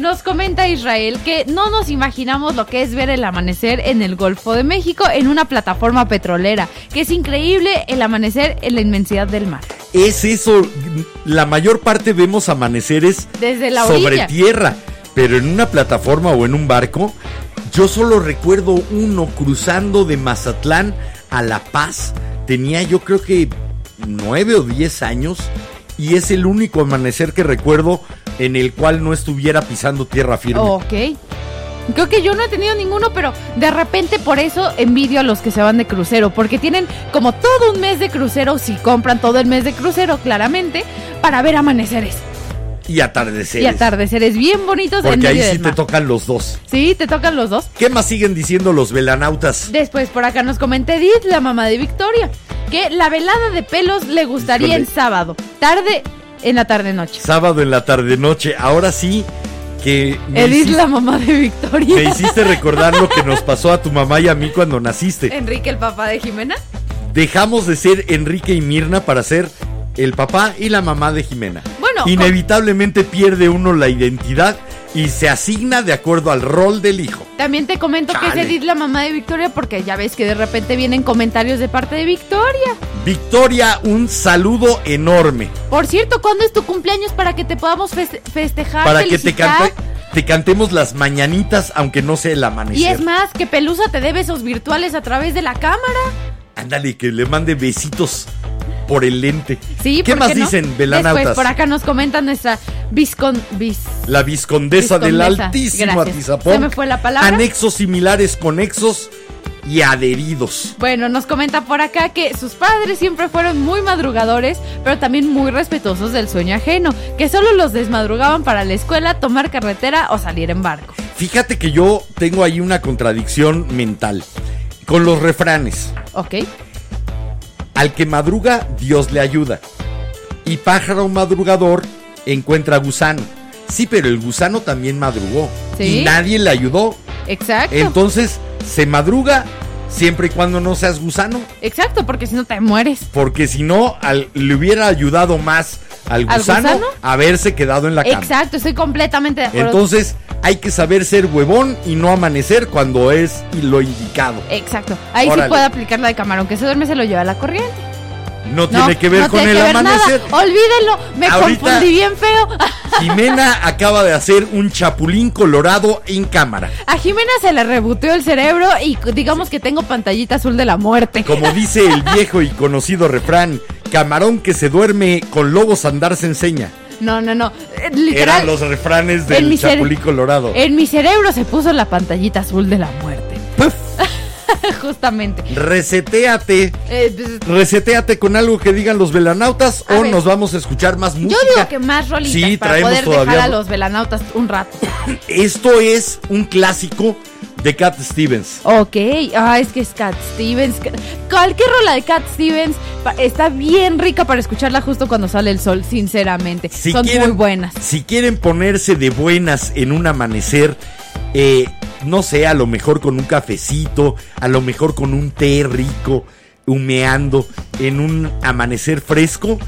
nos comenta Israel que no nos imaginamos lo que es ver el amanecer en el Golfo de México en una plataforma petrolera, que es increíble el amanecer en la inmensidad del mar. Es eso. La mayor parte vemos amaneceres Desde la sobre tierra, pero en una plataforma o en un barco, yo solo recuerdo uno cruzando de Mazatlán a La Paz. Tenía yo creo que nueve o diez años y es el único amanecer que recuerdo en el cual no estuviera pisando tierra firme. Ok. Creo que yo no he tenido ninguno, pero de repente por eso envidio a los que se van de crucero, porque tienen como todo un mes de crucero, si compran todo el mes de crucero, claramente, para ver amaneceres. Y atardeceres. y atardeceres bien bonitos en Porque medio ahí sí te tocan los dos. Sí, te tocan los dos. ¿Qué más siguen diciendo los velanautas? Después por acá nos comenta Edith, la mamá de Victoria, que la velada de pelos le gustaría Híjole. en sábado, tarde, en la tarde noche. Sábado en la tarde noche. Ahora sí que Edith, hiciste, la mamá de Victoria. me hiciste recordar lo que nos pasó a tu mamá y a mí cuando naciste. Enrique, el papá de Jimena. Dejamos de ser Enrique y Mirna para ser el papá y la mamá de Jimena. Bueno, Inevitablemente pierde uno la identidad y se asigna de acuerdo al rol del hijo. También te comento que es Edith, la mamá de Victoria, porque ya ves que de repente vienen comentarios de parte de Victoria. Victoria, un saludo enorme Por cierto, ¿cuándo es tu cumpleaños para que te podamos feste- festejar? para que te, cante- te cantemos las mañanitas, aunque no sea el amanecer. Y es más, que Pelusa te dé besos virtuales a través de la cámara. Ándale, que le mande besitos por el lente. Sí, ¿Qué ¿por más no? dicen, velanautas? Después por acá nos comenta nuestra viscon... vis- La viscondesa, del altísimo gracias. Atizapón. Se me fue la palabra. Anexos similares, conexos y adheridos. Bueno, nos comenta por acá que sus padres siempre fueron muy madrugadores, pero también muy respetuosos del sueño ajeno, que solo los desmadrugaban para la escuela, tomar carretera o salir en barco. Fíjate que yo tengo ahí una contradicción mental con los refranes. ¿Ok? Al que madruga, Dios le ayuda. Y pájaro madrugador encuentra gusano. Sí, pero el gusano también madrugó. Sí. Y nadie le ayudó. Exacto. Entonces, se madruga siempre y cuando no seas gusano. Exacto, porque si no te mueres. Porque si no, al- le hubiera ayudado más al ¿Al gusano, gusano? haberse quedado en la cama. Exacto, estoy completamente de acuerdo. Entonces, hay que saber ser huevón y no amanecer cuando es lo indicado. Exacto. Ahí Órale. sí puede aplicar la de camarón, que se duerme se lo lleva a la corriente. No, No, tiene que ver no con el amanecer. Nada. Olvídenlo, me Ahorita- confundí bien feo. Jimena acaba de hacer un chapulín colorado en cámara. A Jimena se le reboteó el cerebro y digamos que tengo pantallita azul de la muerte. Como dice el viejo y conocido refrán, camarón que se duerme con lobos andar se enseña. No, no, no. Eh, Literal. Eran los refranes del chapulín colorado. En mi cerebro se puso la pantallita azul de la muerte. Justamente. resetéate. Eh, pues, Resetéate con algo que digan los velanautas o ver. nos vamos a escuchar más yo música. digo que más rolitas Sí, para traemos poder todavía- dejar a los velanautas un rato. Esto es un clásico de Cat Stevens. Ok, ah, es que es Cat Stevens. Cualquier rola de Cat Stevens está bien rica para escucharla justo cuando sale el sol, sinceramente. Si Son quieren- muy buenas. Si quieren ponerse de buenas en un amanecer, eh, no sé, a lo mejor con un cafecito, a lo mejor con un té rico, humeando en un amanecer fresco,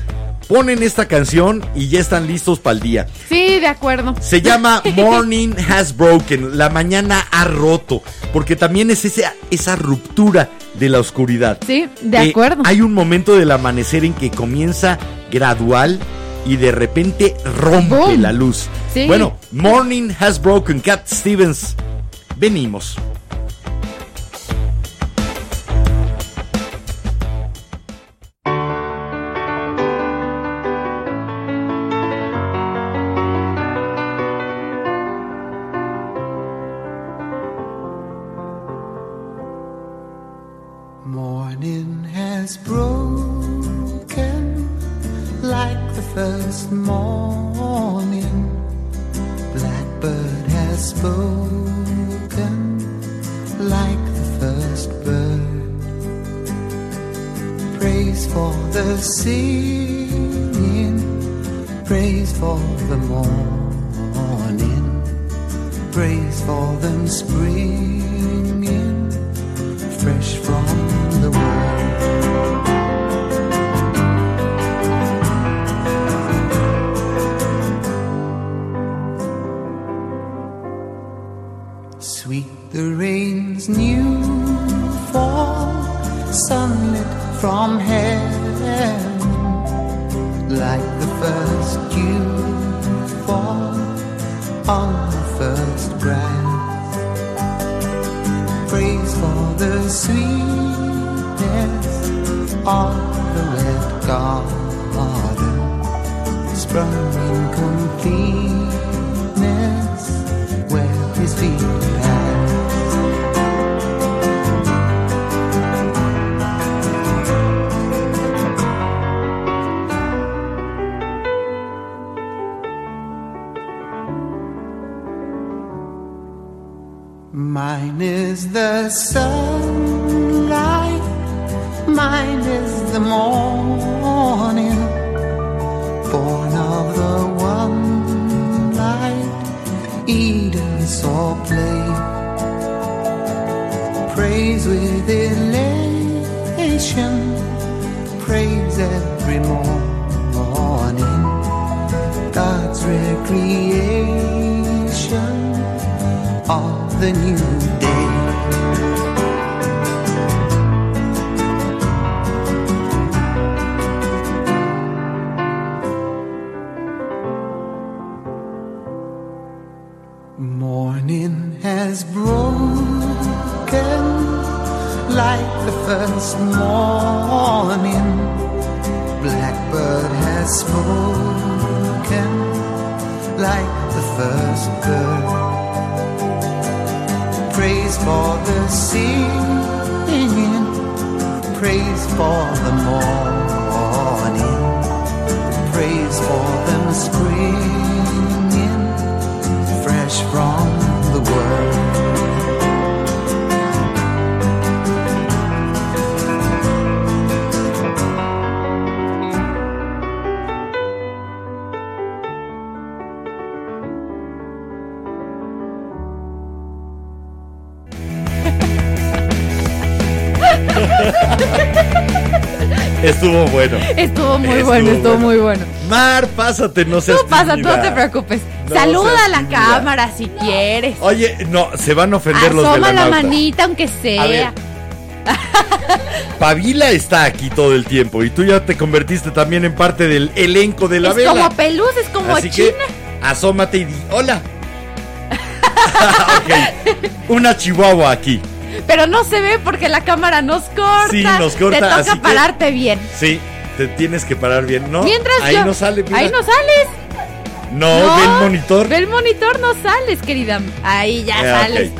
ponen esta canción y ya están listos para el día. Sí, de acuerdo. Se llama Morning Has Broken, la mañana ha roto, porque también es esa, esa ruptura de la oscuridad. Sí, de Eh, acuerdo. Hay un momento del amanecer en que comienza gradual y de repente rompe la luz. Sí. Bueno, Morning Has Broken, Cat Stevens. Venimos. Estuvo bueno. Estuvo muy Estuvo bueno, estuvo bueno. muy bueno. Mar, pásate, no seas Tú pasa, tú no te preocupes. No Saluda a la tímida. cámara si quieres. Oye, no, se van a ofender los Asoma la velanautas. manita aunque A sea. ver. Pavila está aquí todo el tiempo y tú ya te convertiste también en parte del elenco de la es vela. como peluz, es como Así china. que asómate y di hola. Ok, Una chihuahua aquí. Pero no se ve porque la cámara nos corta. Sí, nos corta, Te toca así que- pararte bien. Sí, te tienes que parar bien, ¿no? Mientras ahí yo- no sale, mira. Ahí no sales. No, No, ve el monitor. Ve el monitor, no sales, querida. Ahí ya Eh, ok. sales.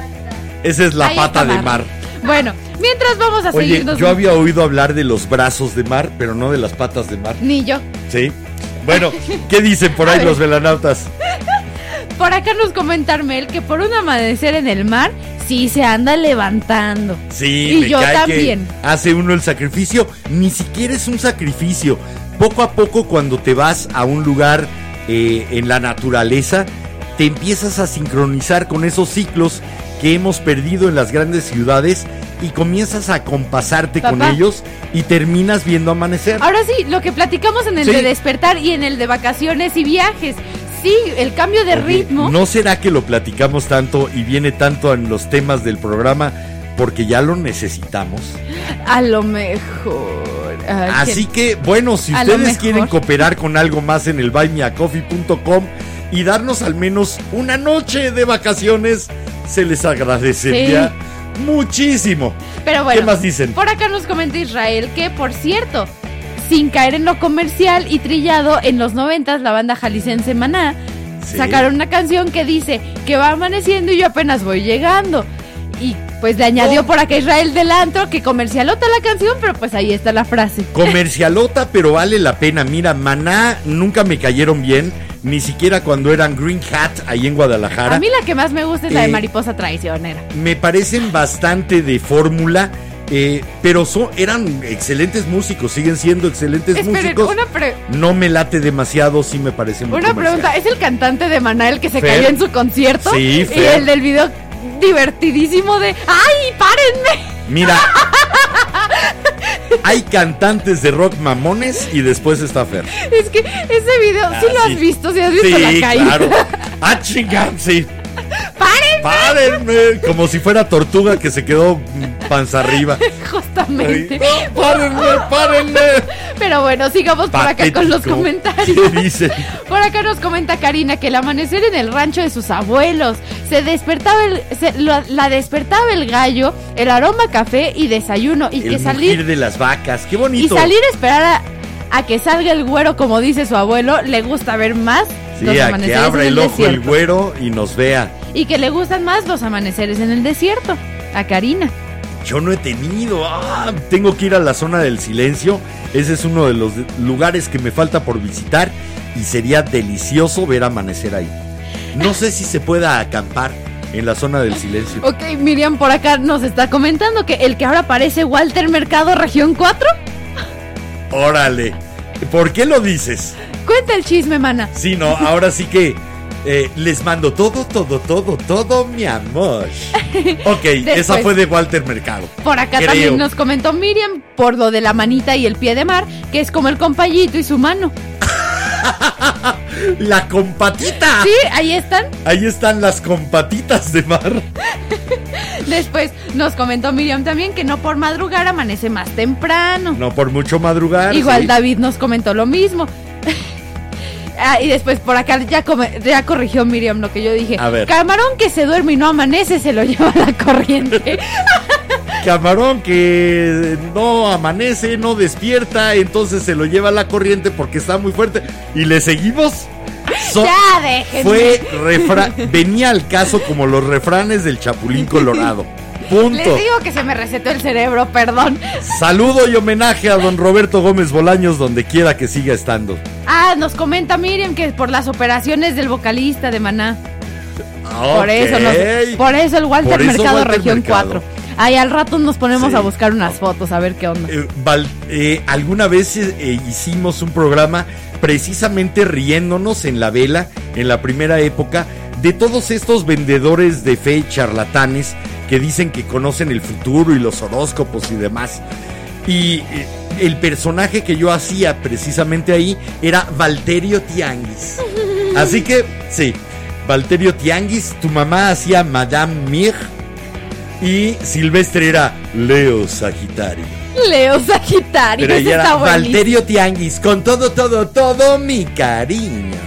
Esa es la Ahí pata de mar. Bueno, mientras vamos a Oye, seguirnos. yo había oído hablar de los brazos de mar, pero no de las patas de mar. Ni yo. Sí. Bueno, ¿qué dicen por ahí los velanautas? Por acá nos comenta Armel que por un amanecer en el mar sí se anda levantando. Sí, Y me yo cae también. que hace uno el sacrificio. Ni siquiera es un sacrificio. Poco a poco, cuando te vas a un lugar eh, en la naturaleza, te empiezas a sincronizar con esos ciclos que hemos perdido en las grandes ciudades y comienzas a compasarte con ellos y terminas viendo amanecer. Ahora sí, lo que platicamos en el Sí. de despertar y en el de vacaciones y viajes. Sí, el cambio de Oye, ritmo. ¿No será que lo platicamos tanto y viene tanto en los temas del programa porque ya lo necesitamos? A lo mejor. Así que, bueno, si ustedes quieren cooperar con algo más en el buymeacoffee.com y darnos al menos una noche de vacaciones, se les agradecería muchísimo. Pero bueno, ¿Qué más dicen? Por acá nos comenta Israel que, por cierto, sin caer en lo comercial y trillado, en los noventas la banda jalicense Maná Sí. sacaron una canción que dice que va amaneciendo y yo apenas voy llegando. Y pues le añadió Oh. por acá Israel del antro que comercialota la canción, pero pues ahí está la frase. Comercialota, pero vale la pena. Mira, Maná nunca me cayeron bien, ni siquiera cuando eran Green Hat ahí en Guadalajara. A mí la que más me gusta es la de Eh, Mariposa Traicionera. me parecen bastante de fórmula, eh, pero son, eran excelentes músicos, siguen siendo excelentes Esperen, músicos. una, pre- No me late demasiado, sí me parece muy una comercial. pregunta. ¿Es el cantante de Maná el que se Fer. cayó en su concierto? Sí, Y Fer. el del video divertidísimo de ¡Ay, párenme! Mira, hay cantantes de rock mamones y después está Fer. Es que ese video, sí Ah, lo sí. has visto, sí has visto Sí, la caída. claro. Ah, chingada, sí. ¡Párenme! Como si fuera tortuga que se quedó panza arriba. Justamente. Ay, no, párenme, párenme. Pero bueno, sigamos por acá con los Patético. comentarios. ¿Qué dice? Por acá nos comenta Karina que el amanecer en el rancho de sus abuelos se despertaba el, se- la despertaba el gallo, el aroma café y desayuno y que El salir mugir de las vacas, qué y bonito. salir a esperar a, a que salga el güero como dice su abuelo, le gusta ver más Sí, los a que abra el, el ojo el güero y nos vea. Y que le gustan más los amaneceres en el desierto. A Karina. Yo no he tenido. Ah, tengo que ir a la zona del silencio. Ese es uno de los lugares que me falta por visitar y sería delicioso ver amanecer ahí. No sé si se pueda acampar. en la zona del silencio. Ok, Miriam por acá nos está comentando que el que ahora parece Walter Mercado Región 4. Órale. ¿Por qué lo dices? Cuenta el chisme, mana. Sí, no, ahora sí que eh, les mando todo, todo, todo, todo mi amor. Ok, esa fue de Walter Mercado. Por acá Creo. también nos comentó Miriam por lo de la manita y el pie de mar, que es como el compayito y su mano. La compatita. Sí, ahí están. Ahí están las compatitas de mar. Después nos comentó Miriam también que no por madrugar amanece más temprano. No por mucho madrugar. Igual sí. David nos comentó lo mismo. Ah, y después por acá ya, come- ya corrigió Miriam lo que yo dije. A ver. Camarón que se duerme y no amanece se lo lleva la corriente. Camarón que no amanece, no despierta, entonces se lo lleva la corriente porque está muy fuerte. Y le seguimos. So- ya déjenme. fue refra- venía al caso como los refranes del Chapulín Colorado. Punto. Les digo que se me resetó el cerebro, perdón. Saludo y homenaje a don Roberto Gómez Bolaños donde quiera que siga estando. Ah, nos comenta Miriam que por las operaciones del vocalista de Maná. Por eso, nos- por eso el Walter eso Mercado Walter Región Mercado. 4. Ahí al rato nos ponemos Sí. a buscar unas fotos a ver qué onda. Eh, Val- eh, alguna vez eh, hicimos un programa precisamente riéndonos en la vela, en la primera época, de todos estos vendedores de fe charlatanes que dicen que conocen el futuro y los horóscopos y demás. Y eh, el personaje que yo hacía precisamente ahí era Valterio Tianguis. Así que, sí, Valterio Tianguis, tu mamá hacía Madame Mir y Silvestre era Leo Sagitario. Leo Sagitario, Pero ella era. Valterio Tianguis, con todo, todo, todo mi cariño.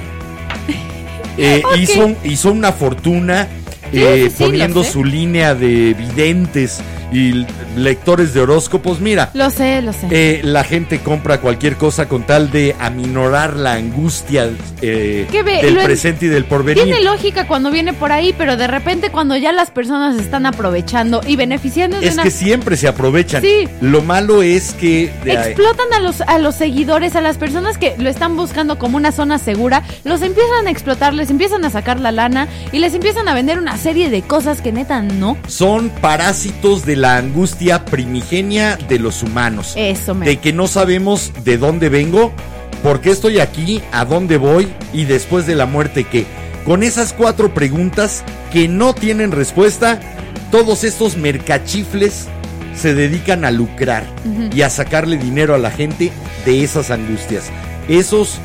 Eh, hizo, hizo una fortuna eh, sí, sí, poniendo su línea de videntes y lectores de horóscopos. Mira, Lo sé, lo sé. eh, la gente compra cualquier cosa con tal de aminorar la angustia eh, del presente y del porvenir. Tiene lógica cuando viene por ahí, pero de repente cuando ya las personas están aprovechando y beneficiando de Es una... que siempre se aprovechan. Sí. Lo malo es que de Explotan a los, a los seguidores, a las personas que lo están buscando como una zona segura, los empiezan a explotar, les empiezan a sacar la lana y les empiezan a vender una serie de cosas que neta no. son parásitos de la angustia primigenia de los humanos. Eso me... De que no sabemos de dónde vengo, por qué estoy aquí, a dónde voy y después de la muerte qué. Con esas cuatro preguntas que no tienen respuesta, todos estos mercachifles se dedican a lucrar y a sacarle dinero a la gente de esas angustias. Esos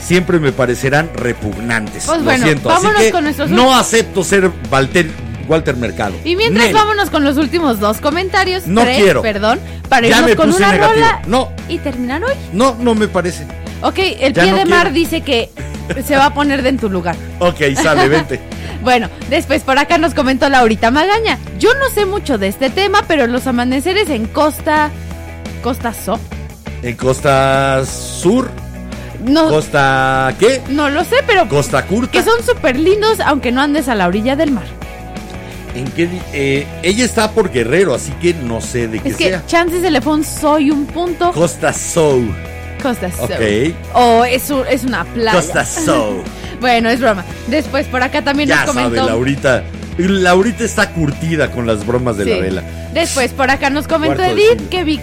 siempre me parecerán repugnantes. Pues Lo bueno, siento. Así que con no acepto ser Walter, Walter Mercado. Y mientras Nel. vámonos con los últimos dos comentarios, No tres, quiero. perdón, para Ya irnos me con puse una negativo. rola No, y terminar hoy. no, no me parece. Ok, el Ya pie no de mar dice que se va a poner de en tu lugar. Ok, sale, vente. Bueno, después por acá nos comentó Laurita Magaña. Yo no sé mucho de este tema, pero los amaneceres en Costa. Costa So. En Costa Sur, No, Costa ¿qué? no lo sé, pero Costa Curta. que son súper lindos, aunque no andes a la orilla del mar. ¿En qué di- eh, ella está por Guerrero, así que no sé de qué Es que sea. chances se le fue un soy un punto. Costa Sou. Costa So. Ok. O es, un- es una playa. Costa Sou. Bueno, es broma. Después por acá también ya nos comentó. sabe, Laurita. Laurita está curtida con las bromas de Sí. la vela. Después por acá nos comentó Cuarto de Edith que,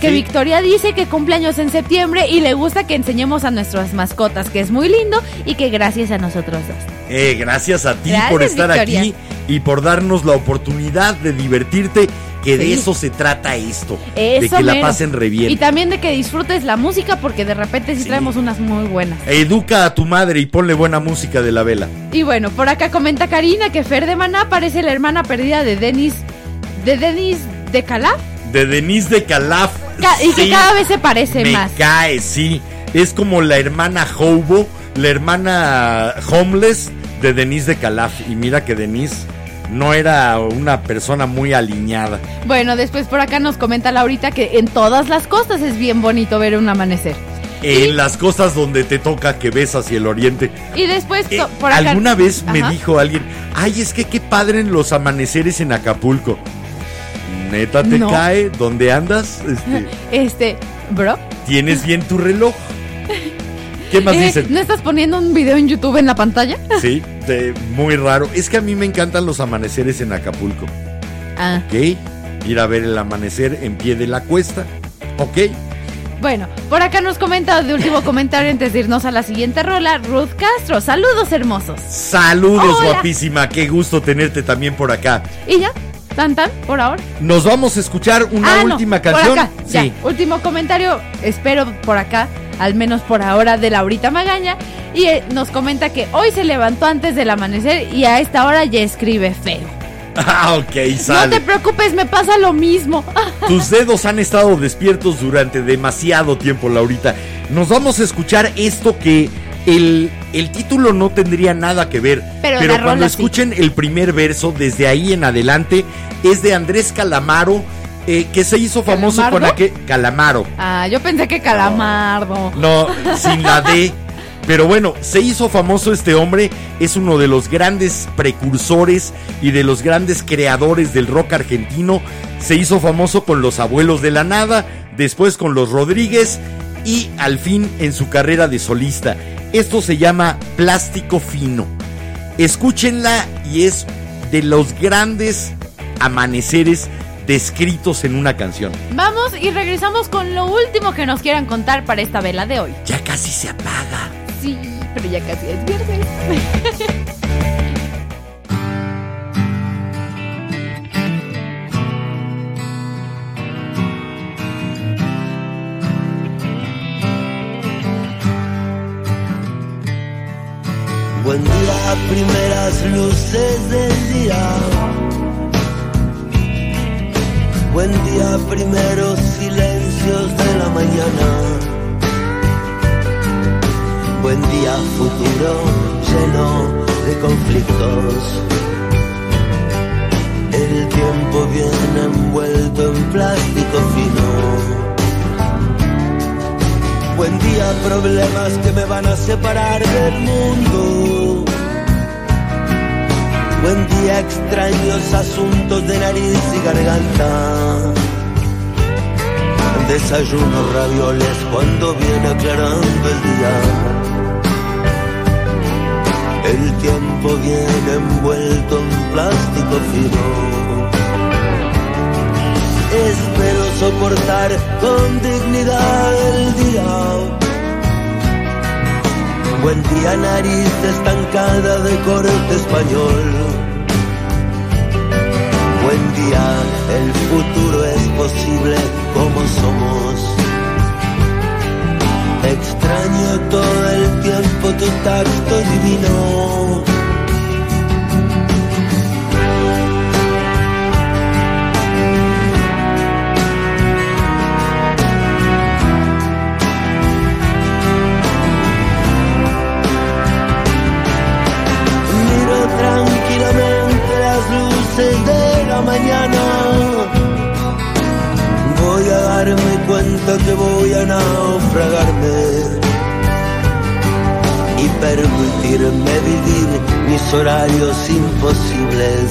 que Sí. Victoria dice que cumpleaños en septiembre y le gusta que enseñemos a nuestras mascotas, que es muy lindo y que gracias a nosotros dos. Eh, gracias a ti Gracias, por estar Victoria. aquí y por darnos la oportunidad de divertirte, que de Sí. eso se trata esto. de que la pasen re bien. Y también de que disfrutes la música porque de repente sí, Sí. traemos unas muy buenas. Educa a tu madre y ponle buena música de la vela. Y bueno, por acá comenta Karina que Fer de Maná parece la hermana perdida de Denis de Denis de Calaf De Denise de Calaf. Ca- y que cada vez se parece me más. cae, sí. Es como la hermana Hobo, la hermana Homeless de Denise de Calaf. Y mira que Denise no era una persona muy alineada. Bueno, después por acá nos comenta Laurita que en todas las costas es bien bonito ver un amanecer. En las cosas donde te toca que ves hacia el oriente. Y después Eh, por acá alguna vez me dijo alguien, ay, es que qué padre en los amaneceres en Acapulco. Neta te No. cae, ¿dónde andas? Este, este, bro, ¿Tienes bien tu reloj? ¿Qué más eh, dicen? ¿no estás poniendo un video en YouTube en la pantalla? Sí, este, muy raro. Es que a mí me encantan los amaneceres en Acapulco. Ah, ¿Ok? Ir a ver el amanecer en pie de la cuesta. ¿Ok? bueno, por acá nos comenta de último comentario antes de irnos a la siguiente rola, Ruth Castro. Saludos hermosos. Saludos, Hola. guapísima. Qué gusto tenerte también por acá. ¿Y ya? ¿Tan tan por ahora? Nos vamos a escuchar una Ah, no, última por canción. acá, ya. Último comentario, espero por acá, al menos por ahora, de Laurita Magaña. Y eh, nos comenta que hoy se levantó antes del amanecer y a esta hora ya escribe feo. Ah, ok, No te sale. preocupes, me pasa lo mismo. Tus dedos han estado despiertos durante demasiado tiempo, Laurita. Nos vamos a escuchar esto que el, el título no tendría nada que ver. Pero cuando sí. escuchen el primer verso, desde ahí en adelante, es de Andrés Calamaro, eh, que se hizo famoso con ¿Calamardo? aquel. Calamaro. Ah, yo pensé que calamardo. No, sin la D. Pero bueno, se hizo famoso este hombre, es uno de los grandes precursores y de los grandes creadores del rock argentino. Se hizo famoso con los abuelos de la nada, después con los Rodríguez y al fin en su carrera de solista. Esto se llama Plástico Fino. Escúchenla y es de los grandes amaneceres descritos en una canción. Vamos y regresamos con lo último que nos quieran contar para esta vela de hoy. Ya casi se apaga. Sí, pero ya casi es viernes. Buen día, primeras luces del día. Buen día, primeros silencios de la mañana. Buen día, futuro lleno de conflictos. El tiempo viene envuelto en plástico fino. Buen día, problemas que me van a separar del mundo. Buen día, extraños asuntos de nariz y garganta. Desayuno ravioles cuando viene aclarando el día. El tiempo viene envuelto en plástico fino. Soportar con dignidad el día. Buen día, nariz estancada de corte español. Buen día, el futuro es posible como somos. Extraño todo el tiempo tu tacto divino. Que voy a naufragarme y permitirme vivir mis horarios imposibles.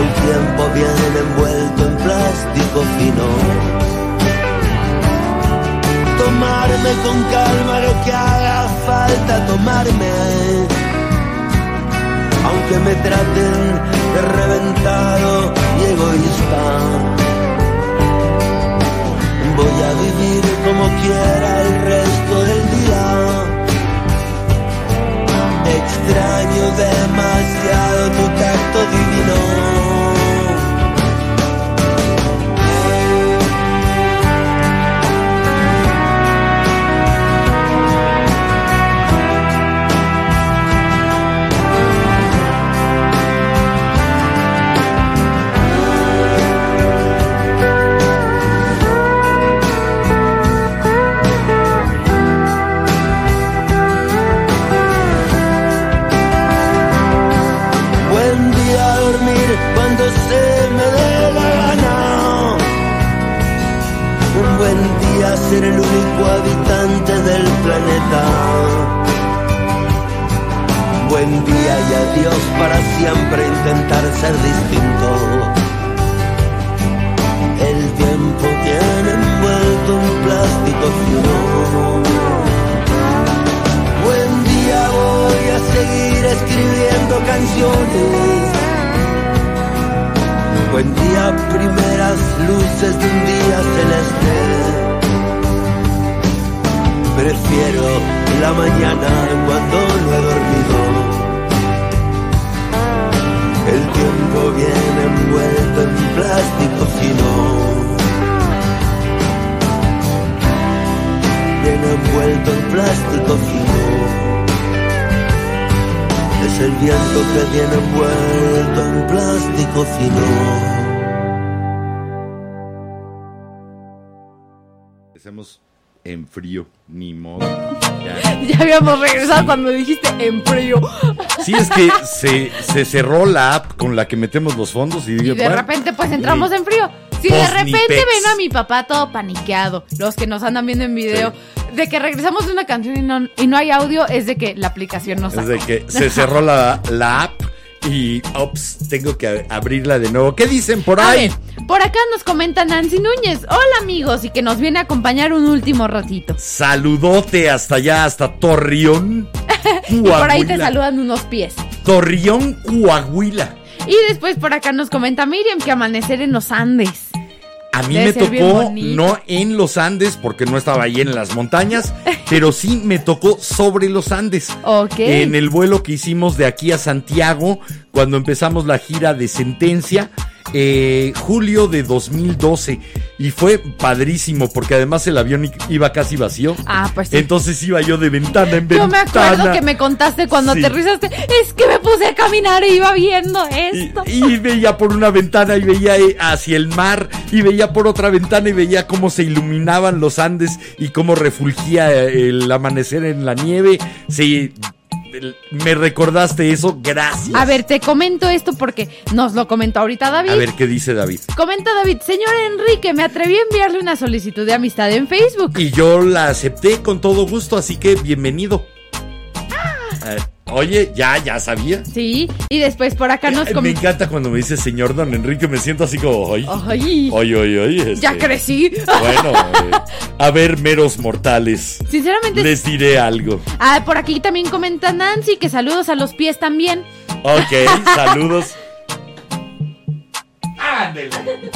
El tiempo viene envuelto en plástico fino tomarme con calma lo que haga falta tomarme. Aunque me traten de reventado y egoísta, voy a vivir como quiera el resto del día. Extraño demasiado tu tacto divino. Ser el único habitante del planeta. Buen día y adiós para siempre intentar ser distinto. El tiempo tiene envuelto un plástico fino. Buen día voy a seguir escribiendo canciones. Buen día, primeras luces de un día celeste. Prefiero la mañana cuando no he dormido. El tiempo viene envuelto en plástico fino. Viene envuelto en plástico fino. Es el viento que viene envuelto en plástico fino. Empecemos en frío, ni modo. Ya. Ya habíamos regresado cuando dijiste en frío. Sí, es que se, se cerró la app con la que metemos los fondos y, de bueno, repente pues entramos en frío. Si de repente ven a mi papá todo paniqueado, los que nos andan viendo en video, de que regresamos de una canción y no, y no hay audio, es de que la aplicación nos Es de que se cerró la, la app y, ops, tengo que abrirla de nuevo. ¿Qué dicen por A ahí? ver, por acá nos comenta Nancy Núñez. Hola amigos, y que nos viene a acompañar un último ratito. Saludote hasta allá, hasta Torreón. Y por ahí te saludan unos pies. Torreón, Coahuila. Y después por acá nos comenta Miriam que amanecer en los Andes. A mí Debe me tocó, no en los Andes, porque no estaba ahí en las montañas, pero sí me tocó sobre los Andes. Ok. En el vuelo que hicimos de aquí a Santiago, cuando empezamos la gira de Sentencia, eh, julio de 2012. Y fue padrísimo, porque además el avión iba casi vacío. Ah, pues sí. Entonces iba yo de ventana en Yo ventana. me acuerdo que me contaste cuando Sí. aterrizaste. Es que me puse a caminar e iba viendo esto. y veía por una ventana y veía eh, hacia el mar y veía por otra ventana y veía cómo se iluminaban los Andes y cómo refulgía eh, el amanecer en la nieve. Sí, me recordaste eso, gracias. A ver, te comento esto porque nos lo comentó ahorita David. A ver qué dice David. Comenta David, señor Enrique, me atreví a enviarle una solicitud de amistad en Facebook. Y yo la acepté con todo gusto, así que bienvenido. Eh, oye, ya, ya sabía. Sí, y después por acá nos me encanta cuando me dice señor don Enrique, me siento así como, ay, Ay, ay, ay, ay, este, ya crecí. Bueno, eh, a ver, meros mortales. Sinceramente, Les diré algo. ah, por aquí también comenta Nancy que saludos a los pies también. Ok, saludos. Ándele.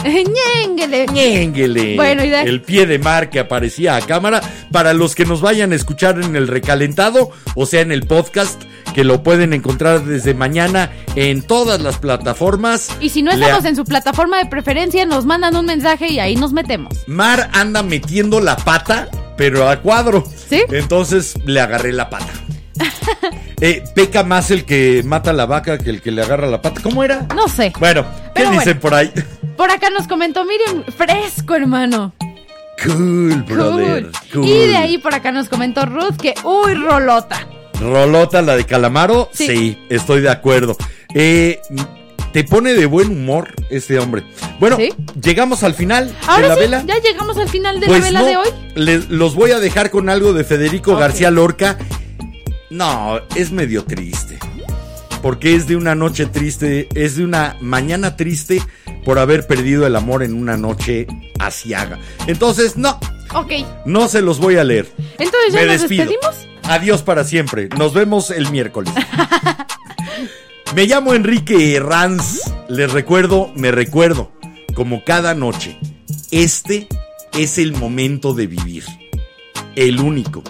Ñénguele. Ñénguele. Bueno, y de- El pie de mar que aparecía a cámara. Para los que nos vayan a escuchar en el recalentado, o sea, en el podcast, que lo pueden encontrar desde mañana en todas las plataformas. Y si no Le- estamos en su plataforma de preferencia, nos mandan un mensaje y ahí nos metemos. Mar anda metiendo la pata, pero a cuadro. ¿Sí? Entonces le agarré la pata. Eh, peca más el que mata la vaca que el que le agarra la pata. ¿Cómo era? No sé. Bueno, ¿qué Pero dicen bueno. por ahí? Por acá nos comentó, miren, fresco, hermano. Cool, brother. Cool. Cool. Y de ahí por acá nos comentó Ruth que, uy, rolota. Rolota, la de Calamaro. Sí, Sí. estoy de acuerdo. Eh, te pone de buen humor este hombre. Bueno, ¿Sí? llegamos al final de la sí, vela. ya llegamos al final de Pues la vela no, de hoy. les- los voy a dejar con algo de Federico. García Lorca. No, es medio triste. Porque es de una noche triste, es de una mañana triste por haber perdido el amor en una noche asiaga. Entonces, no, Ok, no se los voy a leer. entonces ya Me nos despido. despedimos. Adiós para siempre. Nos vemos el miércoles. Me llamo Enrique Ranz. Les recuerdo, me recuerdo, como cada noche, este es el momento de vivir. El único.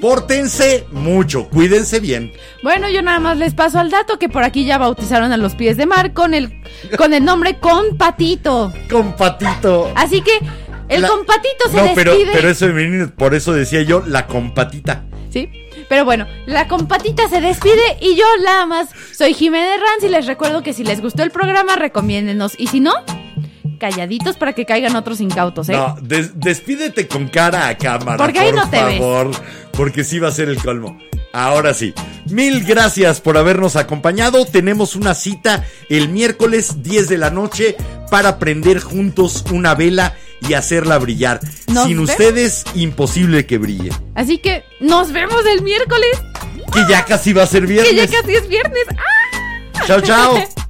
Pórtense mucho, cuídense bien. Bueno, yo nada más les paso al dato que por aquí ya bautizaron a los pies de mar con el, con el nombre Compatito. Con patito. Así que el La- compatito se No, despide. pero, pero es femenino, por eso decía yo la compatita. Sí. Pero bueno, la compatita se despide y yo nada más soy Jiménez Ranz y les recuerdo que si les gustó el programa, recomiéndenos. Y si no, calladitos para que caigan otros incautos, ¿eh? No, des- despídete con cara a cámara. Porque ahí por no te ves. favor, Porque sí va a ser el colmo. Ahora sí. Mil gracias por habernos acompañado. Tenemos una cita el miércoles 10 de la noche para prender juntos una vela y hacerla brillar. Nos Sin vemos. ustedes, imposible que brille. Así que nos vemos el miércoles, Que ya casi va a ser que ya viernes. casi es viernes. ¡Ah! Chao, chao.